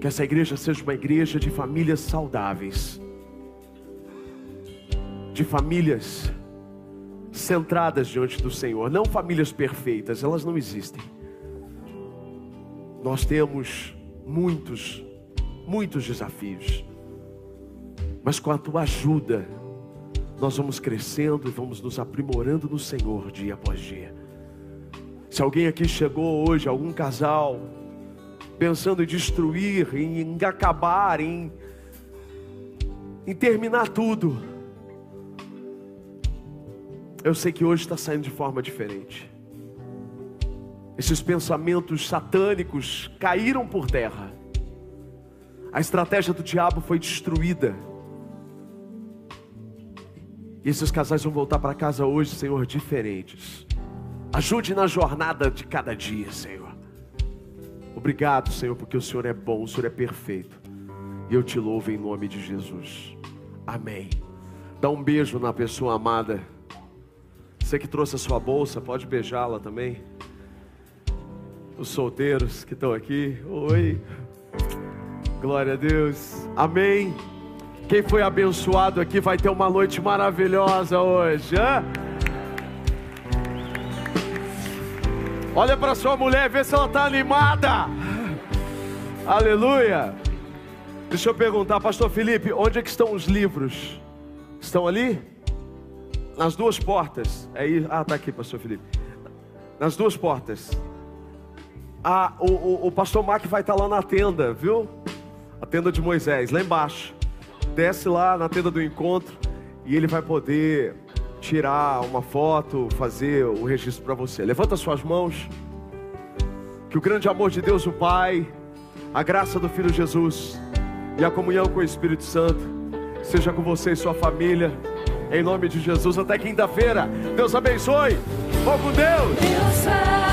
Que essa igreja seja uma igreja de famílias saudáveis, de famílias centradas diante do Senhor, não famílias perfeitas, elas não existem. Nós temos muitos, muitos desafios, mas com a tua ajuda, nós vamos crescendo e vamos nos aprimorando no Senhor dia após dia. Se alguém aqui chegou hoje, algum casal, pensando em destruir, em, acabar, em, em terminar tudo, eu sei que hoje está saindo de forma diferente. Esses pensamentos satânicos caíram por terra. A estratégia do diabo foi destruída. E esses casais vão voltar para casa hoje, Senhor, diferentes. Ajude na jornada de cada dia, Senhor. Obrigado, Senhor, porque o Senhor é bom, o Senhor é perfeito. E eu te louvo em nome de Jesus. Amém. Dá um beijo na pessoa amada. Você que trouxe a sua bolsa, pode beijá-la também. Os solteiros que estão aqui, oi. Glória a Deus. Amém. Quem foi abençoado aqui vai ter uma noite maravilhosa hoje. Hã? Olha para sua mulher, vê se ela está animada. Aleluia. Deixa eu perguntar, Pastor Felipe, onde é que estão os livros? Estão ali? Nas duas portas. É aí, ah, tá aqui, Pastor Felipe. Nas duas portas. Ah, o, o, o Pastor Mac vai estar lá na tenda, viu? A tenda de Moisés, lá embaixo. Desce lá na tenda do encontro e ele vai poder tirar uma foto, fazer o registro para você. Levanta suas mãos. Que o grande amor de Deus, o Pai, a graça do Filho Jesus e a comunhão com o Espírito Santo seja com você e sua família. Em nome de Jesus, até quinta-feira. Deus abençoe. Vou com Deus. Deus sabe.